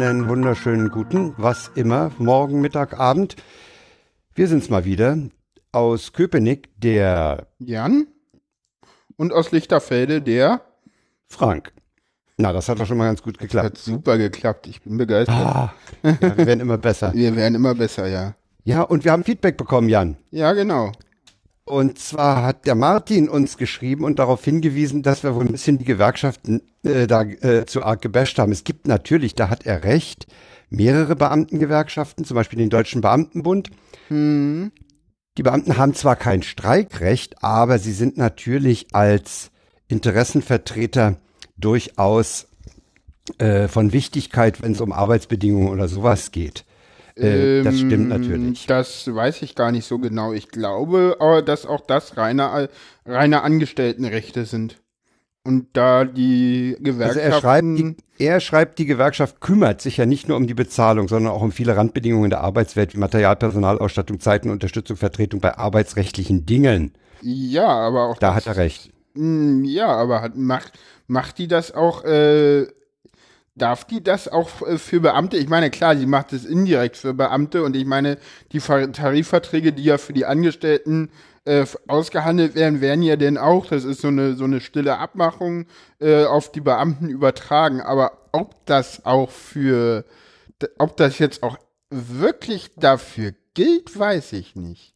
Einen wunderschönen guten, was immer, morgen, Mittag, Abend. Wir sind's mal wieder aus Köpenick, der Jan und aus Lichterfelde der Frank. Na, das hat doch schon mal ganz gut geklappt. Hat super geklappt. Ich bin begeistert. Ah, ja, wir werden immer besser. Wir werden immer besser, ja. Ja, und wir haben Feedback bekommen, Jan. Ja, genau. Und zwar hat der Martin uns geschrieben und darauf hingewiesen, dass wir wohl ein bisschen die Gewerkschaften äh, da äh, zu arg gebasht haben. Es gibt natürlich, da hat er recht, mehrere Beamtengewerkschaften, zum Beispiel den Deutschen Beamtenbund. Hm. Die Beamten haben zwar kein Streikrecht, aber sie sind natürlich als Interessenvertreter durchaus äh, von Wichtigkeit, wenn es um Arbeitsbedingungen oder sowas geht. Äh, das stimmt Ähm, natürlich. Das weiß ich gar nicht so genau. Ich glaube aber, dass auch das reine, reine Angestelltenrechte sind. Und da die Also Gewerkschaften. er schreibt, die, er schreibt, die Gewerkschaft kümmert sich ja nicht nur um die Bezahlung, sondern auch um viele Randbedingungen der Arbeitswelt wie Material, Personalausstattung, Zeitenunterstützung, Vertretung bei arbeitsrechtlichen Dingen. ja, aber auch Da das, hat er recht. Mm, Ja, aber hat, macht, macht die das auch, äh, darf die das auch äh, für Beamte? Ich meine, klar, sie macht es indirekt für Beamte und ich meine, die Ver Tarifverträge, die ja für die Angestellten äh, ausgehandelt werden, werden ja denn auch, das ist so eine, so eine stille Abmachung, äh, auf die Beamten übertragen. Aber ob das auch für, ob das jetzt auch wirklich dafür gilt, weiß ich nicht.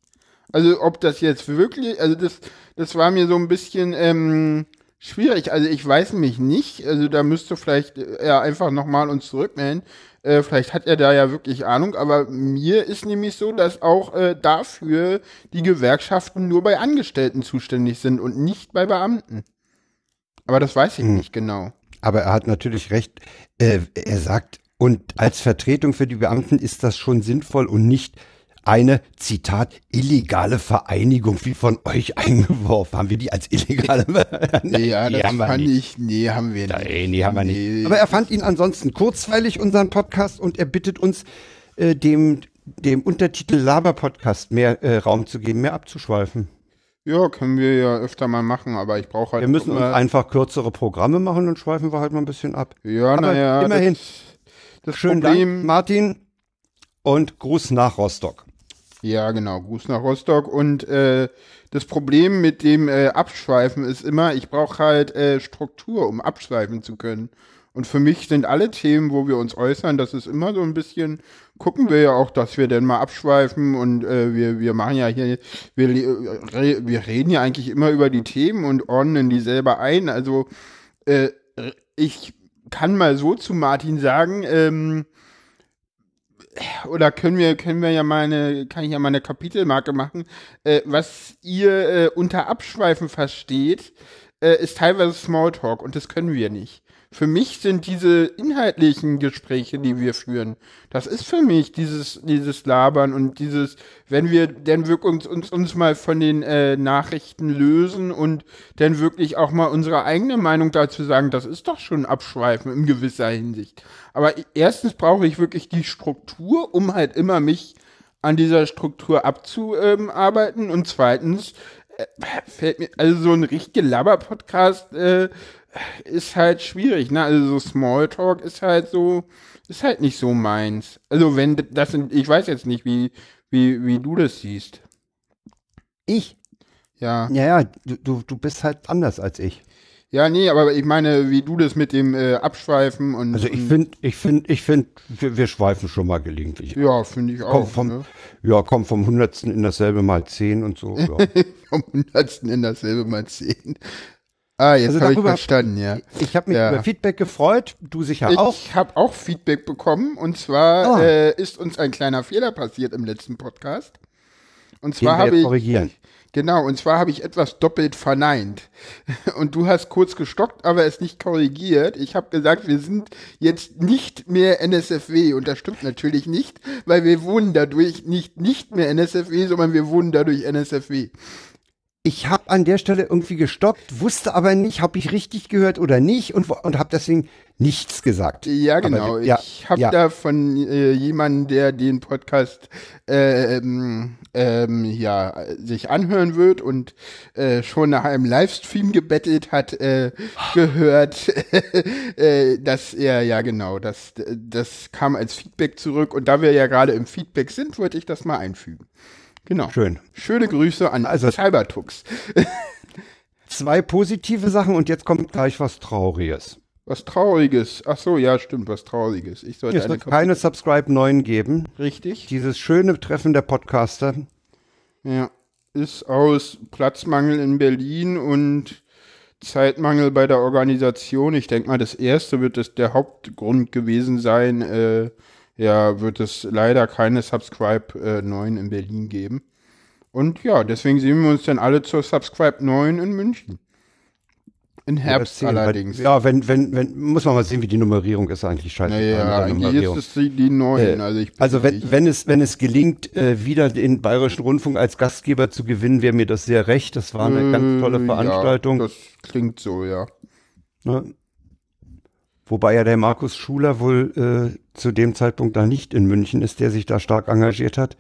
Also ob das jetzt wirklich, also das, das war mir so ein bisschen ähm, schwierig. Also ich weiß mich nicht. Also da müsste vielleicht äh, er einfach nochmal uns zurückmelden. Äh, vielleicht hat er da ja wirklich Ahnung, aber mir ist nämlich so, dass auch äh, dafür die Gewerkschaften nur bei Angestellten zuständig sind und nicht bei Beamten. Aber das weiß ich Hm. nicht genau. Aber er hat natürlich recht. Äh, er sagt, und als Vertretung für die Beamten ist das schon sinnvoll und nicht eine, Zitat, illegale Vereinigung wie von euch eingeworfen. Haben wir die als illegale? Ja, Die das haben wir nicht. ich, nee, haben wir nicht. Nein, nee, haben wir Nee. nicht. Aber er fand ihn ansonsten kurzweilig, unseren Podcast, und er bittet uns, äh, dem, dem Untertitel Laber-Podcast mehr äh, Raum zu geben, mehr abzuschweifen. Ja, können wir ja öfter mal machen, aber ich brauche halt Wir müssen uns einfach kürzere Programme machen, dann schweifen wir halt mal ein bisschen ab. Ja, naja. immerhin. Das, das Schönen Problem. Dank, Martin. Und Gruß nach Rostock. Ja, genau. Gruß nach Rostock. Und äh, das Problem mit dem äh, Abschweifen ist immer, ich brauche halt äh, Struktur, um abschweifen zu können. Und für mich sind alle Themen, wo wir uns äußern, das ist immer so ein bisschen, gucken wir ja auch, dass wir denn mal abschweifen und äh, wir, wir machen ja hier, wir, wir reden ja eigentlich immer über die Themen und ordnen die selber ein. Also äh, ich kann mal so zu Martin sagen, ähm, oder können wir, können wir ja mal eine, kann ich ja mal eine Kapitelmarke machen, äh, was ihr äh, unter Abschweifen versteht, äh, ist teilweise Smalltalk und das können wir nicht. Für mich sind diese inhaltlichen Gespräche, die wir führen, das ist für mich dieses, dieses Labern und dieses, wenn wir dann wirklich uns, uns, uns mal von den äh, Nachrichten lösen und dann wirklich auch mal unsere eigene Meinung dazu sagen, das ist doch schon Abschweifen in gewisser Hinsicht. Aber erstens brauche ich wirklich die Struktur, um halt immer mich an dieser Struktur abzuarbeiten. Und zweitens äh, fällt mir, also so ein richtig Laber-Podcast äh, ist halt schwierig, ne? Also so Smalltalk ist halt so, ist halt nicht so meins. Also wenn das sind, ich weiß jetzt nicht, wie, wie, wie du das siehst. Ich? Ja. Ja, ja, du, du, du bist halt anders als ich. Ja, nee, aber ich meine, wie du das mit dem äh, Abschweifen und. Also ich finde, ich finde, ich finde, wir, wir schweifen schon mal gelegentlich. Ja, finde ich Komm auch. vom, ne? Ja, komm vom Hundertsten in dasselbe mal zehn und so. Ja. Vom Hundertsten in dasselbe mal zehn. Ah, jetzt Also habe ich verstanden, ja. Ich habe mich Ja. über Feedback gefreut, du sicher auch. Ich habe auch Feedback bekommen und zwar Ah. äh, ist uns ein kleiner Fehler passiert im letzten Podcast. Und Den zwar habe ich korrigieren. genau und zwar habe ich etwas doppelt verneint und du hast kurz gestockt, aber es nicht korrigiert. Ich habe gesagt, wir sind jetzt nicht mehr NSFW und das stimmt natürlich nicht, weil wir wohnen dadurch nicht nicht mehr NSFW, sondern wir wohnen dadurch NSFW. Ich habe an der Stelle irgendwie gestoppt, wusste aber nicht, habe ich richtig gehört oder nicht und, und habe deswegen nichts gesagt. Ja, genau. Aber, ja, ich habe ja. da von äh, jemandem, der den Podcast ähm, ähm, ja, sich anhören wird und äh, schon nach einem Livestream gebettelt hat, äh, gehört, äh, dass er, ja genau, das, das kam als Feedback zurück und da wir ja gerade im Feedback sind, wollte ich das mal einfügen. Genau. Schön. Schöne Grüße an Also- Cybertux. Zwei positive Sachen und jetzt kommt gleich was Trauriges. Was Trauriges. Ach so, ja, stimmt, was Trauriges. Ich sollte Es wird keine Subscribe 9 geben. Richtig. Dieses schöne Treffen der Podcaster. Ja. Ist aus Platzmangel in Berlin und Zeitmangel bei der Organisation. Ich denke mal, das erste wird es der Hauptgrund gewesen sein. Äh, ja, wird es leider keine Subscribe äh, 9 in Berlin geben. Und ja, deswegen sehen wir uns dann alle zur Subscribe 9 in München. In Herbst weil- allerdings. Ja, wenn, wenn, wenn, muss man mal sehen, wie die Nummerierung ist eigentlich scheiße. Naja, eigentlich ist es die, die 9. Äh, also, Also wenn, wenn es wenn es gelingt, äh, wieder den Bayerischen Rundfunk als Gastgeber zu gewinnen, wäre mir das sehr recht. Das war eine ganz tolle Äh, Veranstaltung. Ja, das klingt so, ja. ne? Wobei ja der Markus Schuler wohl äh, zu dem Zeitpunkt da nicht in München ist, der sich da stark engagiert hat.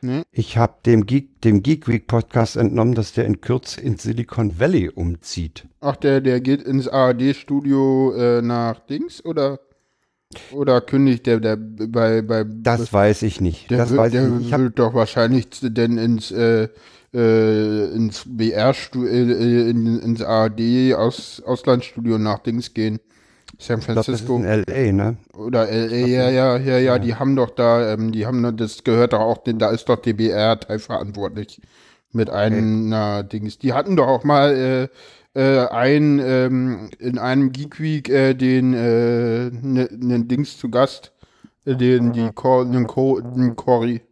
Ne? Ich habe dem Geek, dem Geek Week Podcast entnommen, dass der in Kürze ins Silicon Valley umzieht. Ach, der, der geht ins ARD-Studio äh, nach Dings oder oder kündigt der, der bei, bei Das weiß ich nicht. der, das wird, weiß der ich nicht. Ich wird doch wahrscheinlich denn ins äh, äh, ins BR-Studio, äh, in, ins ARD aus, Auslandsstudio nach Dings gehen. San ich glaub, das ist Francisco in L.A., ne? oder LA, ja, ja, ja, ja, die haben doch da, ähm, die haben, das gehört doch auch, da ist doch DBR teilverantwortlich mit einer Dings. Die hatten doch auch mal äh, äh, ein ähm, in einem Geek Week äh, den äh, ne, ne Dings zu Gast, äh, den die Cor, den, Co, den Cory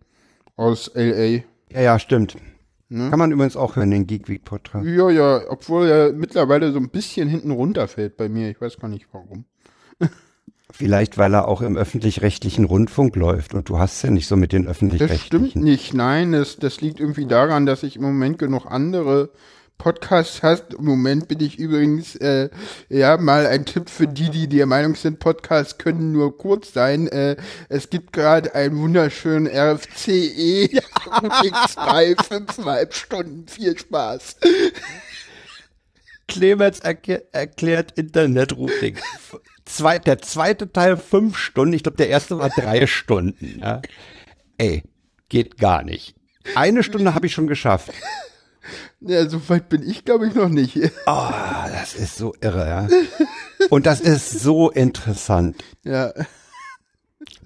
aus LA. Ja, ja, stimmt. Ne? Kann man übrigens auch hören, den Geek Week Podcast. Ja, ja, obwohl er mittlerweile so ein bisschen hinten runterfällt bei mir. Ich weiß gar nicht warum. Vielleicht, weil er auch im öffentlich-rechtlichen Rundfunk läuft und du hast ja nicht so mit den Das stimmt öffentlich-rechtlichen. nicht, nein, das, das liegt irgendwie daran, dass ich im Moment genug andere Podcasts hast. Im Moment bin ich übrigens, äh, ja, mal ein Tipp für die, die der Meinung sind, Podcasts können nur kurz sein. Äh, es gibt gerade einen wunderschönen RFCE, X3, fünfeinhalb Stunden, viel Spaß. Clemens erke- erklärt Internetrouting. Zwei, der zweite Teil fünf Stunden, ich glaube, der erste war drei Stunden. Ja. Ey, geht gar nicht. Eine Stunde habe ich schon geschafft. Ja, so weit bin ich, glaube ich, noch nicht. Oh, das ist so irre, ja. Und das ist so interessant. Ja,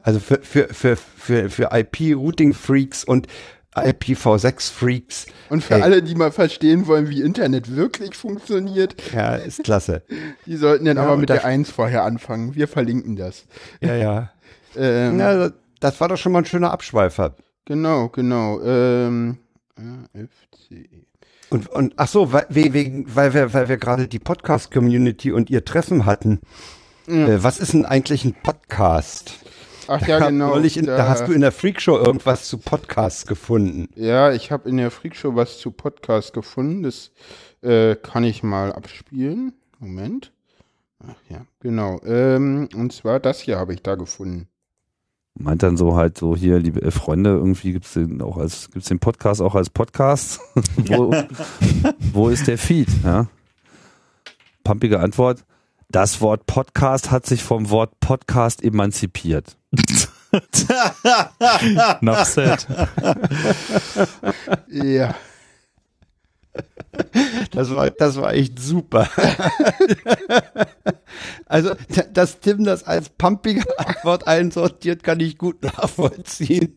Also für, für, für, für, für IP-Routing-Freaks und IPv6-Freaks. und für Ey. alle, die mal verstehen wollen, wie Internet wirklich funktioniert, Ja, ist klasse. die sollten dann Ja, aber mit der 1 vorher anfangen. Wir verlinken das. Ja, ja. Ähm, ja das war doch schon mal ein schöner Abschweifer. Genau, genau. Ähm, RFCE. Und, und ach so, weil, we- wegen, weil wir, weil wir gerade die Podcast-Community und ihr Treffen hatten. Äh, was ist denn eigentlich ein Podcast? Ach ja, genau. In, da, hast du in der Freakshow irgendwas zu Podcasts gefunden. ja, ich habe in der Freakshow was zu Podcast gefunden. Das äh, kann ich mal abspielen. Moment. Ach ja, genau. Ähm, und zwar das hier habe ich da gefunden. Meint dann so halt so hier, liebe äh, Freunde, irgendwie gibt's den auch als, gibt's den Podcast auch als Podcast? wo, wo ist der Feed? Ja? Pumpige Antwort. Das Wort Podcast hat sich vom Wort Podcast emanzipiert. Enough said. Ja. Das war, das war echt super. also, dass Tim das als pumpige Antwort einsortiert, kann ich gut nachvollziehen.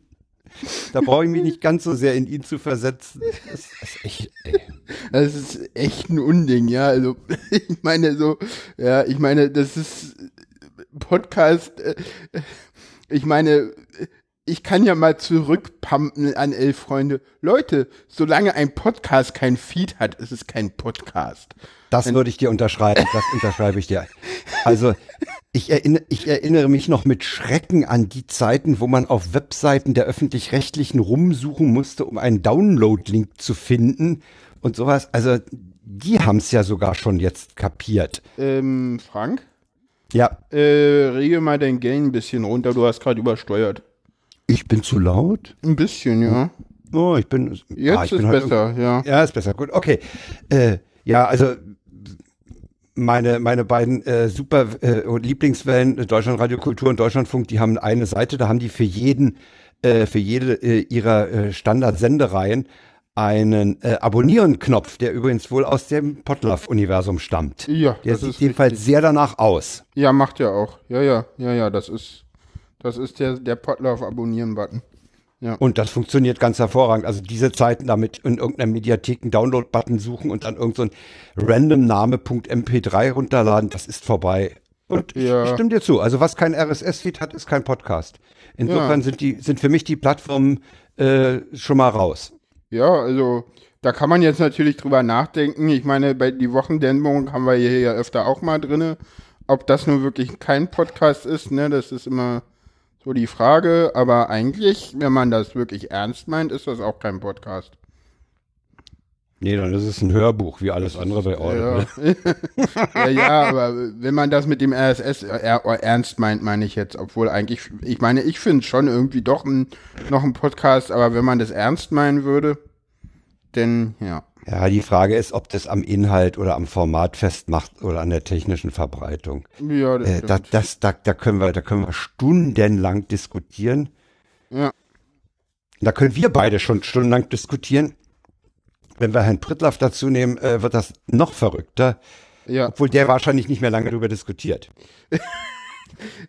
Da brauche ich mich nicht ganz so sehr in ihn zu versetzen. Das ist echt. Das ist echt ein Unding, ja. Also, ich meine so, ja, ich meine, das ist Podcast, äh, ich meine, ich kann ja mal zurückpumpen an elf Freunde. Leute, solange ein Podcast kein Feed hat, ist es kein Podcast. Das würde ich dir unterschreiben. Das unterschreibe ich dir. Also, ich erinnere, ich erinnere mich noch mit Schrecken an die Zeiten, wo man auf Webseiten der öffentlich-rechtlichen rumsuchen musste, um einen Download-Link zu finden. Und sowas. Also die haben es ja sogar schon jetzt kapiert. Ähm, Frank? Ja. Äh, rege mal dein Gain ein bisschen runter, du hast gerade übersteuert. Ich bin zu laut? Ein bisschen, ja. Oh, ich bin. Jetzt ah, ich ist bin besser, ja. Ja, ist besser. Gut, okay. Äh, ja, also meine meine beiden äh, super äh, Lieblingswellen äh, Deutschland Radio Kultur und Deutschlandfunk, die haben eine Seite, da haben die für jeden äh, für jede äh, ihrer äh, Standardsendereien einen äh, Abonnieren-Knopf, der übrigens wohl aus dem Potlove-Universum stammt. Ja, Der das sieht ist jedenfalls richtig. sehr danach aus. Ja, macht ja auch. Ja, ja, ja, ja, das ist, das ist der, der Potlauf-Abonnieren-Button. Und das funktioniert ganz hervorragend. Also diese Zeiten damit in irgendeiner Mediathek einen Download-Button suchen und dann irgendein so ein randomname.mp3 runterladen, das ist vorbei. Und ich- Ja. ich stimme dir zu. Also was kein RSS-Feed hat, ist kein Podcast. Insofern Ja. sind die sind für mich die Plattformen äh, schon mal raus. Ja, also da kann man jetzt natürlich drüber nachdenken. Ich meine, bei die Wochendämmerung haben wir hier ja öfter auch mal drinne. Ob das nun wirklich kein Podcast ist, ne, das ist immer so die Frage. Aber eigentlich, wenn man das wirklich ernst meint, ist das auch kein Podcast. Nee, dann ist es ein Hörbuch, wie alles andere bei Audible. Ja. ja, ja, aber wenn man das mit dem RSS er- ernst meint, meine ich jetzt, obwohl eigentlich, ich meine, ich finde schon irgendwie doch ein, noch ein Podcast, aber wenn man das ernst meinen würde, denn ja. Ja, die Frage ist, ob das am Inhalt oder am Format festmacht oder an der technischen Verbreitung. Ja, das Äh, da, das, da, da können wir, da können wir stundenlang diskutieren. Ja. Da können wir beide schon stundenlang diskutieren. Wenn wir Herrn Prittlaff dazu nehmen, äh, wird das noch verrückter, ja. obwohl der wahrscheinlich nicht mehr lange darüber diskutiert.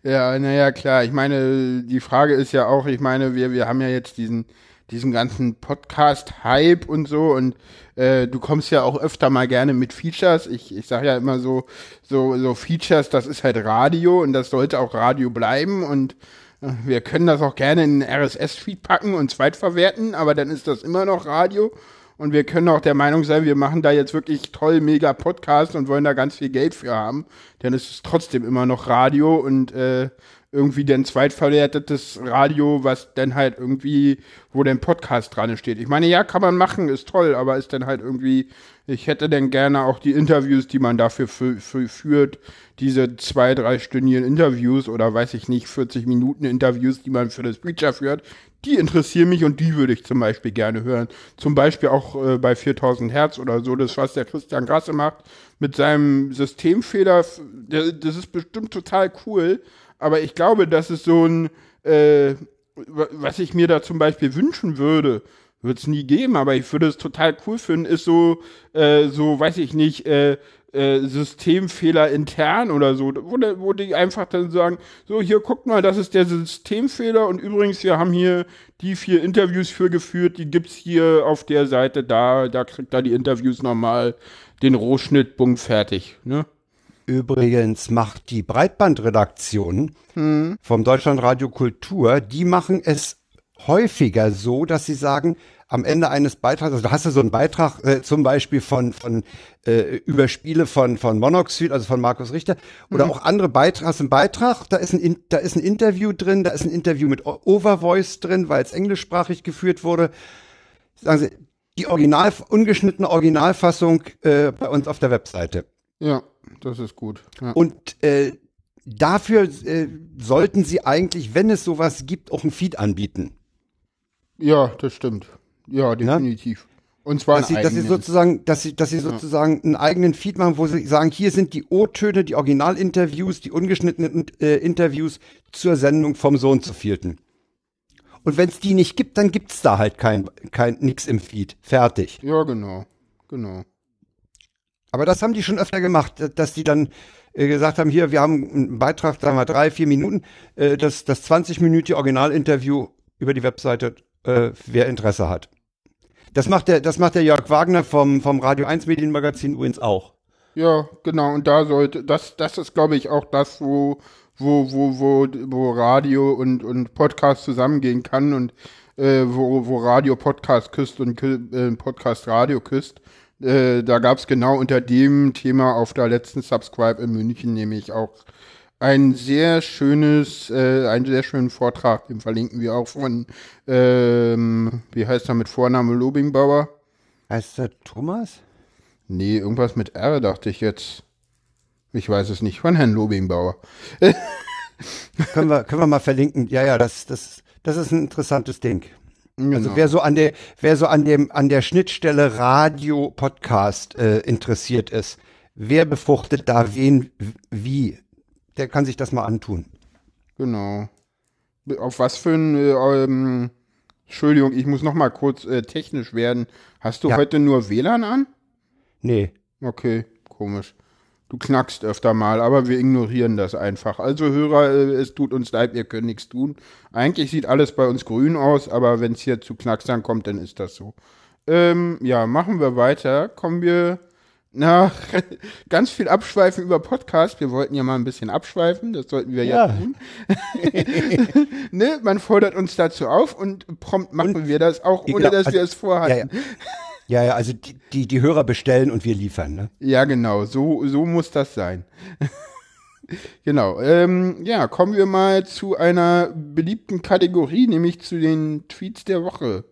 Ja, naja, klar. Ich meine, die Frage ist ja auch, ich meine, wir, wir haben ja jetzt diesen, diesen ganzen Podcast-Hype und so und äh, du kommst ja auch öfter mal gerne mit Features. Ich, ich sage ja immer so, so, so Features, das ist halt Radio und das sollte auch Radio bleiben und äh, wir können das auch gerne in RSS-Feed packen und zweitverwerten, aber dann ist das immer noch Radio. Und wir können auch der Meinung sein, wir machen da jetzt wirklich toll, mega Podcast und wollen da ganz viel Geld für haben. Denn es ist trotzdem immer noch Radio und äh, irgendwie dann zweitverwertetes Radio, was dann halt irgendwie, wo der Podcast dran steht. Ich meine, ja, kann man machen, ist toll, aber ist dann halt irgendwie, ich hätte dann gerne auch die Interviews, die man dafür fü- fü- führt, diese zwei, dreistündigen Interviews oder weiß ich nicht, 40 Minuten Interviews, die man für das Feature führt, die interessieren mich und die würde ich zum Beispiel gerne hören. Zum Beispiel auch äh, bei 4000 Hertz oder so, das, was der Christian Grasse macht mit seinem Systemfehler, das ist bestimmt total cool, aber ich glaube, das ist so ein, äh, wa- was ich mir da zum Beispiel wünschen würde, wird es nie geben, aber ich würde es total cool finden, ist so, äh, so, weiß ich nicht, äh, äh, Systemfehler intern oder so, wo, wo die einfach dann sagen, so hier guckt mal, das ist der Systemfehler und übrigens, wir haben hier die vier Interviews für geführt, die gibt's hier auf der Seite da, da kriegt er die Interviews nochmal den Rohschnitt, bumm, fertig, ne? Übrigens macht die Breitbandredaktion vom Deutschlandradio Kultur, die machen es häufiger so, dass sie sagen, am Ende eines Beitrags, also da hast du so einen Beitrag äh, zum Beispiel von, von äh, über Spiele von, von Monoxid, also von Markus Richter, oder auch andere Beiträge, hast einen Beitrag, da ist ein, In- da ist ein Interview drin, da ist ein Interview mit Overvoice drin, weil es englischsprachig geführt wurde. Sagen Sie, die Original, ungeschnittene Originalfassung äh, bei uns auf der Webseite. Ja, das ist gut. Ja. Und äh, dafür äh, sollten sie eigentlich, wenn es sowas gibt, auch ein Feed anbieten. Ja, das stimmt. Ja, definitiv. Und zwar Dass sie, einen dass sie sozusagen, dass sie, dass sie sozusagen einen eigenen Feed machen, wo sie sagen, hier sind die O-Töne, die Originalinterviews, die ungeschnittenen äh, Interviews zur Sendung vom Sohn zu vierten. Und wenn es die nicht gibt, dann gibt's da halt kein, kein nix im Feed. Fertig. Ja, genau. Genau. Aber das haben die schon öfter gemacht, dass die dann äh, gesagt haben, hier, wir haben einen Beitrag, sagen wir drei, vier Minuten, äh, das, das 20-minütige Originalinterview über die Webseite, äh, wer Interesse hat. Das macht der, das macht der Jörg Wagner vom, vom Radio 1 Medienmagazin übrigens auch. Ja, genau. Und da sollte, das, das ist, glaube ich, auch das, wo, wo, wo, wo, wo Radio und, und Podcast zusammengehen kann und äh, wo, wo Radio Podcast küsst und äh, Podcast Radio küsst. Äh, da gab es genau unter dem Thema auf der letzten Subscribe in München nämlich auch ein sehr schönes, äh, einen sehr schönen Vortrag, den verlinken wir auch von, ähm, wie heißt er mit Vorname Lobingbauer? Heißt der Thomas? Nee, irgendwas mit R dachte ich jetzt. Ich weiß es nicht, von Herrn Lobingbauer. können, wir, können wir mal verlinken. Ja, ja, das, das, das ist ein interessantes Ding. Genau. Also wer so an der, wer so an dem, an der Schnittstelle Radio Podcast äh, interessiert ist, wer befruchtet da wen wie, der kann sich das mal antun. Genau. Auf was für ein, äh, ähm, Entschuldigung, ich muss noch mal kurz äh, technisch werden. Hast du Ja. heute nur WLAN an? Nee. Okay, komisch. Du knackst öfter mal, aber wir ignorieren das einfach. Also Hörer, äh, es tut uns leid, wir können nichts tun. Eigentlich sieht alles bei uns grün aus, aber wenn es hier zu Knacksern kommt, dann ist das so. Ähm, ja, machen wir weiter. Kommen wir nach ganz viel Abschweifen über Podcast. Wir wollten ja mal ein bisschen abschweifen, das sollten wir ja, Ja. tun. ne? Man fordert uns dazu auf und prompt machen wir das auch, ohne Genau, dass also- wir es vorhatten. Ja, ja. Ja, ja, also die, die, die Hörer bestellen und wir liefern, ne? Ja, genau, so, so muss das sein. genau. Ähm, ja, kommen wir mal zu einer beliebten Kategorie, nämlich zu den Tweets der Woche.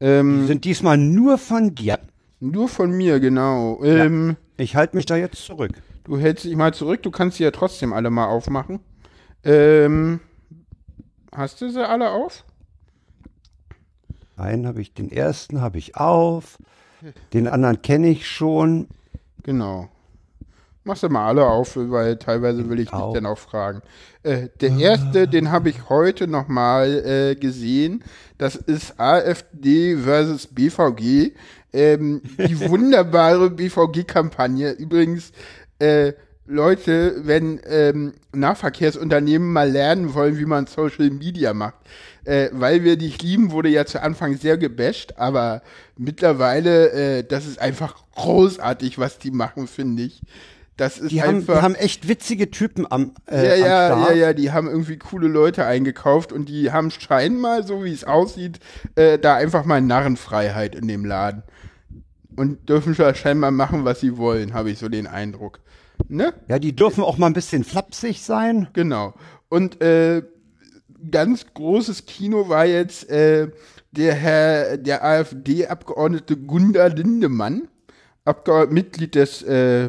Die Ähm, sind diesmal nur von dir. nur von mir, genau. Ähm, Ich halte mich da jetzt zurück. Du hältst dich mal zurück, du kannst sie ja trotzdem alle mal aufmachen. Ähm, hast du sie alle auf? Einen habe ich, den ersten habe ich auf, den anderen kenne ich schon. Genau. Mach sie mal alle auf, weil teilweise will ich dich dann auch fragen. Äh, der erste, den habe ich heute nochmal äh, gesehen. Das ist AfD versus BVG. Ähm, die wunderbare BVG-Kampagne. Übrigens, äh, Leute, wenn ähm, Nahverkehrsunternehmen mal lernen wollen, wie man Social Media macht, äh, weil wir dich lieben, wurde ja zu Anfang sehr gebasht, aber mittlerweile, äh, das ist einfach großartig, was die machen, finde ich. Das ist Die haben, einfach. die haben echt witzige Typen am, äh, ja, am ja, Start. ja, ja, die haben irgendwie coole Leute eingekauft und die haben scheinbar, so wie es aussieht, äh, da einfach mal Narrenfreiheit in dem Laden. Und dürfen schon scheinbar machen, was sie wollen, habe ich so den Eindruck. Ne? Ja, die dürfen auch mal ein bisschen flapsig sein. Genau. Und äh, ganz großes Kino war jetzt äh, der Herr, der AfD-Abgeordnete Gunda Lindemann, Abgeor Mitglied des äh,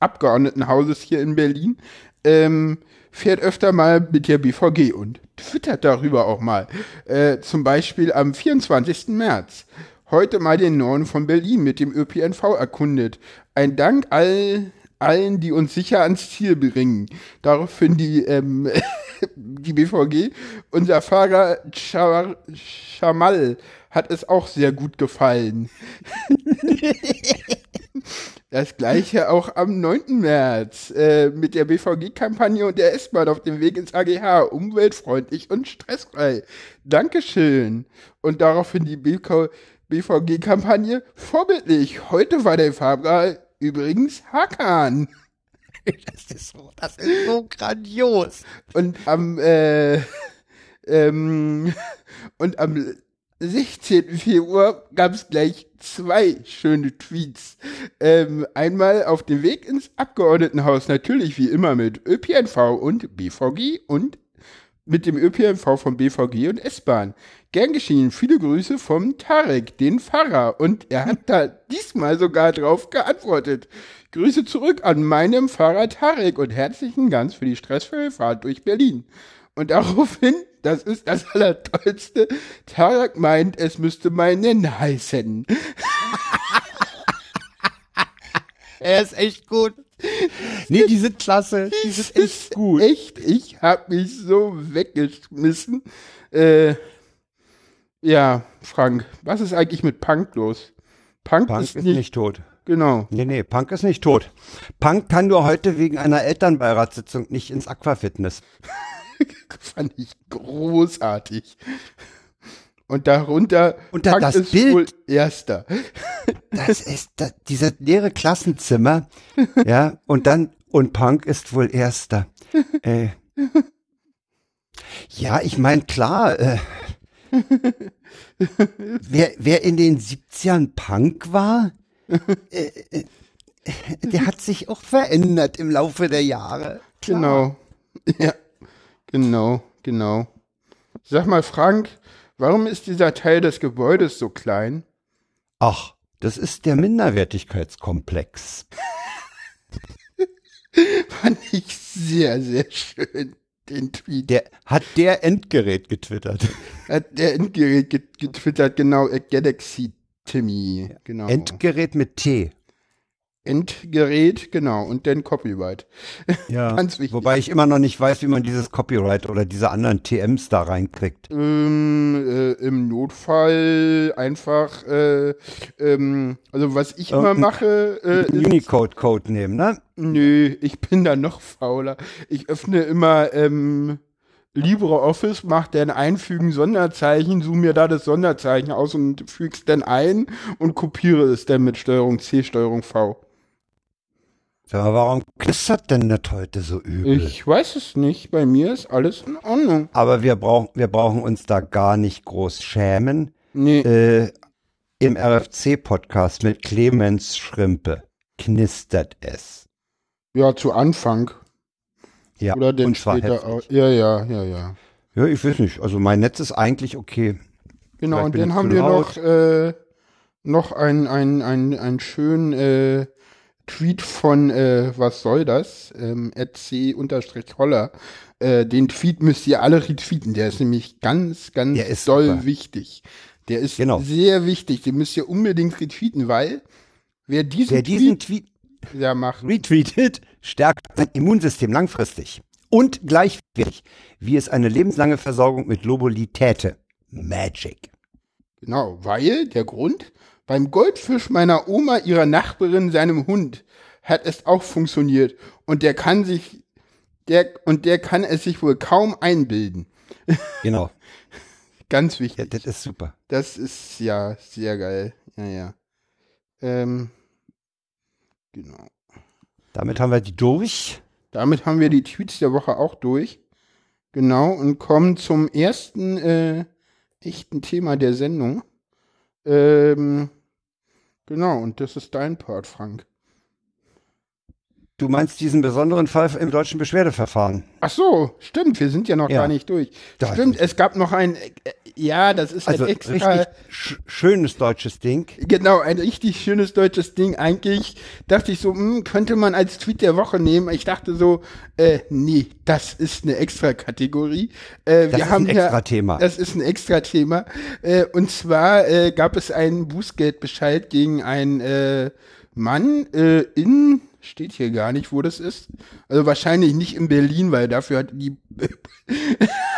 Abgeordnetenhauses hier in Berlin, ähm, fährt öfter mal mit der BVG und twittert darüber auch mal. Äh, zum Beispiel am 24. März. Heute mal den Norden von Berlin mit dem ÖPNV erkundet. Ein Dank all, allen, die uns sicher ans Ziel bringen. Daraufhin die, ähm, die BVG. Unser Fahrer Char Chamal hat es auch sehr gut gefallen. Das gleiche auch am 9. März äh, mit der BVG-Kampagne und der S-Bahn auf dem Weg ins AGH. Umweltfreundlich und stressfrei. Dankeschön. Und daraufhin die BVG-Kampagne. Vorbildlich. Heute war der Fahrer übrigens Hakan. Das ist so, das ist so grandios. Und am, äh, ähm, und am 16. Februar gab es gleich zwei schöne Tweets. Ähm, einmal auf dem Weg ins Abgeordnetenhaus, natürlich wie immer mit ÖPNV und BVG und mit dem ÖPNV von BVG und S-Bahn. Gern geschehen, viele Grüße vom Tarek, den Pfarrer. Und er hat da diesmal sogar drauf geantwortet. Grüße zurück an meinem Pfarrer Tarek und herzlichen Dank für die stressfreie Fahrt durch Berlin. Und daraufhin, das ist das Allertollste, Tarek meint, es müsste meinen heißen. Er ist echt gut. Nee, die sind klasse. Die sind echt gut. Echt, ich hab mich so weggeschmissen. Äh, ja, Frank, was ist eigentlich mit Punk los? Punk, Punk ist, ist nicht, nicht tot. genau. Nee, nee, Punk ist nicht tot. Punk kann nur heute wegen einer Elternbeiratssitzung nicht ins Aquafitness. Fand ich großartig. Und darunter Und da Punk das ist Bild- wohl Erster. Das ist das, dieses leere Klassenzimmer. ja, und dann, und Punk ist wohl Erster. Äh, ja, ich meine, klar, äh, wer, wer in den 70ern Punk war, äh, äh, der hat sich auch verändert im Laufe der Jahre. Klar. Genau. Ja, genau, genau. Sag mal, Frank, warum ist dieser Teil des Gebäudes so klein? Ach, Das ist der Minderwertigkeitskomplex. Fand ich sehr, sehr schön, den Tweet. Der hat der Endgerät getwittert. Hat der Endgerät get getwittert, genau, Galaxy Timmy, genau. Endgerät mit T. Endgerät, genau, und dann Copyright. Ja. Ganz wichtig. Wobei ich immer noch nicht weiß, wie man dieses Copyright oder diese anderen TMs da reinkriegt. Ähm, äh, Im Notfall einfach, äh, ähm, also was ich immer mache, äh, Unicode-Code nehmen, ne? nö, ich bin da noch fauler. Ich öffne immer ähm, LibreOffice, mach dann einfügen Sonderzeichen, zoome mir da das Sonderzeichen aus und füg's dann ein und kopiere es dann mit Steuerung C, Steuerung V. Mal, warum knistert denn das heute so übel? Ich weiß es nicht, bei mir ist alles in Ordnung. Aber wir brauchen, wir brauchen uns da gar nicht groß schämen. Nee, Äh, Im RFC-Podcast mit Clemens Schrimpe knistert es. ja, zu Anfang. Ja, Oder denn und zwar später auch. Ja, ja, ja, ja. Ja, ich weiß nicht. Also mein Netz ist eigentlich okay. Genau, Vielleicht und dann haben wir noch, äh, noch ein, ein, ein, ein schönen äh, Tweet von, äh, was soll das? Ähm, C-Holler. Äh, den Tweet müsst ihr alle retweeten. Der ist nämlich ganz, ganz Der ist doll super. wichtig. Der ist Genau. sehr wichtig. Den müsst ihr unbedingt retweeten, weil wer diesen Wer diesen Tweet Tweet macht, retweetet, stärkt sein Immunsystem langfristig. Und gleichwertig, wie es eine lebenslange Versorgung mit Globuli täte. Magic. Genau, weil der Grund, beim Goldfisch meiner Oma, ihrer Nachbarin, seinem Hund, hat es auch funktioniert. Und der kann sich, der, und der kann es sich wohl kaum einbilden. Genau. Ganz Ja, wichtig. das ist super. Das ist ja sehr geil. Ja, ja. Ähm, genau. Damit haben wir die durch. Damit haben wir die Tweets der Woche auch durch. Genau, und kommen zum ersten äh, echten Thema der Sendung. Ähm, genau, und das ist dein Part, Frank. Du meinst diesen besonderen Fall im deutschen Beschwerdeverfahren. Ach so, stimmt, wir sind ja noch Ja. gar nicht durch. Da- stimmt, es gab noch ein, äh, ja, das ist Also ein extra, richtig sch schönes deutsches Ding. genau, ein richtig schönes deutsches Ding. Eigentlich dachte ich so, hm, könnte man als Tweet der Woche nehmen. Ich dachte so, äh, nee, das ist eine extra Kategorie. Äh, Das wir ist haben ein ja, Extra-Thema. Das ist ein extra Thema. Äh, und zwar äh, gab es einen Bußgeldbescheid gegen einen äh, Mann äh, in, steht hier gar nicht, wo das ist. Also wahrscheinlich nicht in Berlin, weil dafür hat die,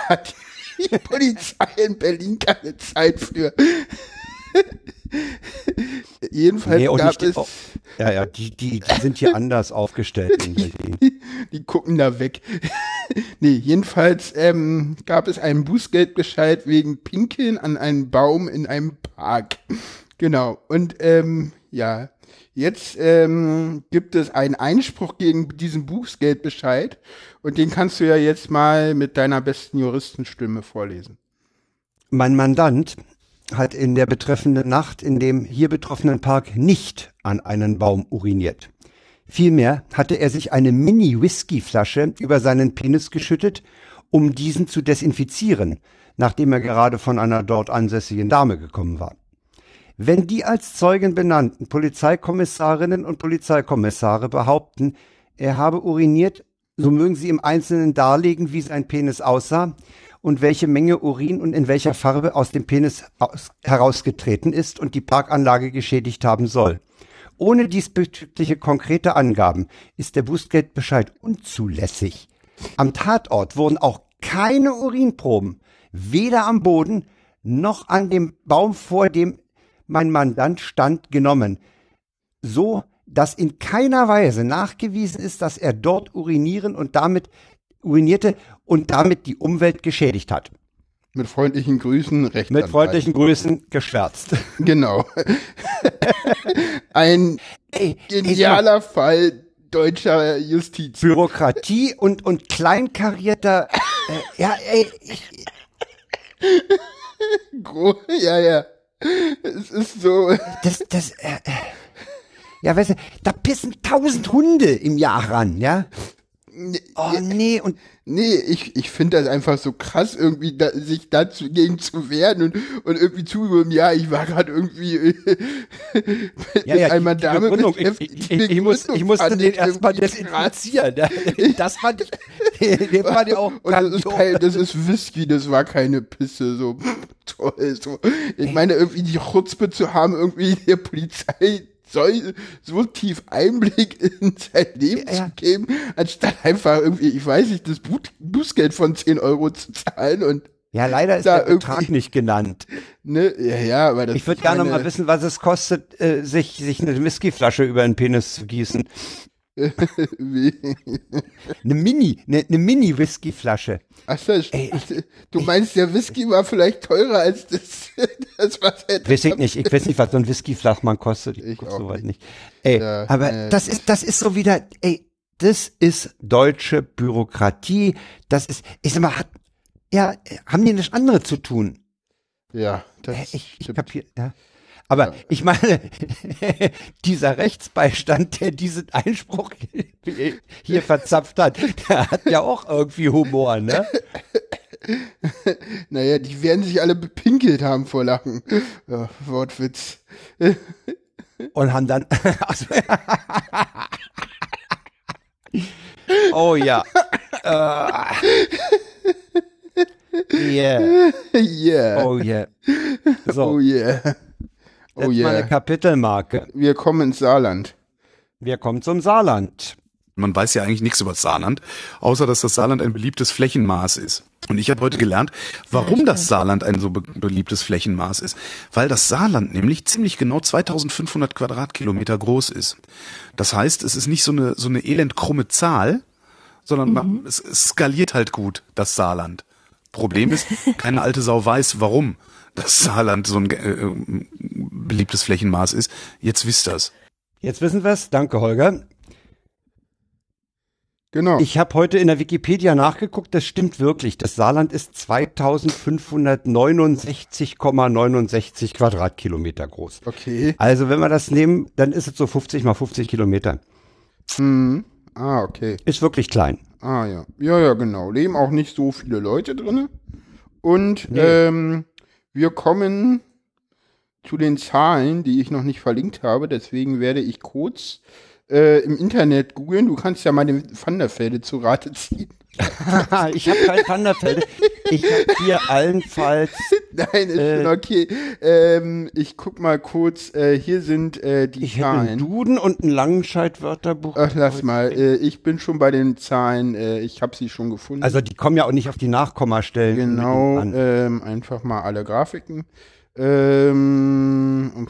hat die Polizei in Berlin keine Zeit für. Jedenfalls Nee, gab es, oh, ja, ja, die, die, die sind hier anders aufgestellt in Berlin. die gucken da weg. nee, jedenfalls ähm, gab es einen Bußgeldbescheid wegen Pinkeln an einem Baum in einem Park. Genau. Und ähm, ja, jetzt ähm, gibt es einen Einspruch gegen diesen Bußgeldbescheid und den kannst du ja jetzt mal mit deiner besten Juristenstimme vorlesen. Mein Mandant hat in der betreffenden Nacht in dem hier betroffenen Park nicht an einen Baum uriniert. Vielmehr hatte er sich eine Mini-Whisky-Flasche über seinen Penis geschüttet, um diesen zu desinfizieren, nachdem er gerade von einer dort ansässigen Dame gekommen war. Wenn die als Zeugen benannten Polizeikommissarinnen und Polizeikommissare behaupten, er habe uriniert, so mögen sie im Einzelnen darlegen, wie sein Penis aussah und welche Menge Urin und in welcher Farbe aus dem Penis aus herausgetreten ist und die Parkanlage geschädigt haben soll. Ohne diesbezügliche konkrete Angaben ist der Bußgeldbescheid unzulässig. Am Tatort wurden auch keine Urinproben, weder am Boden noch an dem Baum, vor dem mein Mandant stand, genommen. So, dass in keiner Weise nachgewiesen ist, dass er dort urinieren und damit urinierte und damit die Umwelt geschädigt hat. Mit freundlichen Grüßen, Recht. Mit freundlichen Grüßen geschwärzt. Genau. Ein Ey, genialer Fall deutscher Justiz. Bürokratie und, und kleinkarierter, äh, ja, ey, ich, ja, ja. Es ist so. das, das, äh, äh, ja, weißt du, da pissen tausend Hunde im Jahr ran, ja? Nee, Oh nee, und nee ich, ich finde das einfach so krass, irgendwie da, sich dagegen zu wehren und, und irgendwie zugeben, ja, ich war gerade irgendwie äh, mit ja, ja, einer die, Dame beschäftigt. ich, ich, ich, muss, ich musste den erstmal desinfizieren. Das fand ich, den fand ich auch Und das ist, kein, das ist Whisky, das war keine Pisse, so toll. So. Ich meine, irgendwie die Chutzpe zu haben, irgendwie der Polizei soll so tief Einblick in sein Leben Ja. zu geben, anstatt einfach irgendwie, ich weiß nicht, das Buß- Bußgeld von 10 Euro zu zahlen und Ja, leider ist da der Betrag nicht genannt. ne, ja, ja, aber das Ich würde gerne mal wissen, was es kostet, äh, sich, sich eine Whiskyflasche über den Penis zu gießen. Eine Mini, eine, eine Mini-Whiskyflasche. Ach so, Ey, du meinst, der Whisky war vielleicht teurer als das, das was er Weiß ich nicht. Ich weiß nicht, was so ein Whiskyflachmann kostet. Ich, Ich guck soweit nicht. nicht. Ey, Ja, aber äh, das ist, das ist so wieder, ey, das ist deutsche Bürokratie. Das ist, ich sag mal, hat, ja, haben die nicht andere zu tun? Ja, das Ich, ich stimmt. kapier, ja. Aber ich meine, dieser Rechtsbeistand, der diesen Einspruch hier verzapft hat, der hat ja auch irgendwie Humor, ne? Naja, die werden sich alle bepinkelt haben vor Lachen. Ja, Wortwitz. Und haben dann. Also, oh ja. Äh, yeah. Yeah. Oh yeah. So, Oh yeah. Oh setz mal eine yeah. Kapitelmarke. Wir kommen ins Saarland. Wir kommen zum Saarland. Man weiß ja eigentlich nichts über das Saarland, außer dass das Saarland ein beliebtes Flächenmaß ist. Und ich habe heute gelernt, warum das Saarland ein so be beliebtes Flächenmaß ist. Weil das Saarland nämlich ziemlich genau 2500 Quadratkilometer groß ist. Das heißt, es ist nicht so eine, so eine elend krumme Zahl, sondern man, es, es skaliert halt gut, das Saarland. Problem ist, keine alte Sau weiß, warum das Saarland so ein äh, beliebtes Flächenmaß ist. Jetzt wisst ihr's. Jetzt wissen wir es. Danke, Holger. Genau. Ich habe heute in der Wikipedia nachgeguckt, das stimmt wirklich. Das Saarland ist 2569,69 Quadratkilometer groß. okay. Also wenn wir das nehmen, dann ist es so 50 mal 50 Kilometer. Hm. Ah, okay. Ist wirklich klein. Ah, ja. Ja, ja, genau. Leben auch nicht so viele Leute drinne. Und Nee. ähm, wir kommen zu den Zahlen, die ich noch nicht verlinkt habe. Deswegen werde ich kurz äh, im Internet googeln. Du kannst ja mal den zu Rate ziehen. ich habe kein Wanderfeld. Ich habe hier allenfalls. Nein, ist Äh, schon okay. Ähm, ich guck mal kurz. Äh, hier sind äh, die Ich hätte einen Zahlen. Duden und ein Langenscheid-Wörterbuch. Ach, lass mal. Äh, ich bin schon bei den Zahlen. Äh, ich habe sie schon gefunden. Also die kommen ja auch nicht auf die Nachkommastellen. Genau, ähm, einfach mal alle Grafiken. Ähm,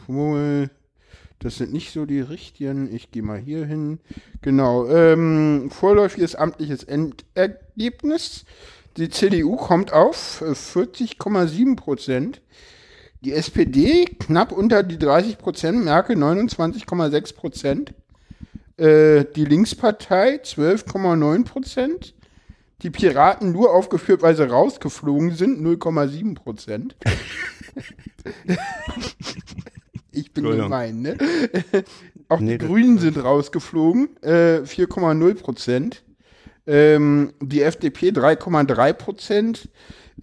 das sind nicht so die richtigen. Ich gehe mal hier hin. Genau, ähm, vorläufiges amtliches Endergebnis. Die CDU kommt auf äh, 40,7 Prozent. Die SPD knapp unter die 30 Prozent, Merkel 29,6 Prozent. Äh, die Linkspartei 12,9 Prozent. Die Piraten nur aufgeführt, weil sie rausgeflogen sind, 0,7 Prozent. ich bin gemein, ne? Auch Nee, die Grünen sind rausgeflogen, äh, 4,0 Prozent. Ähm, die FDP 3,3 Prozent.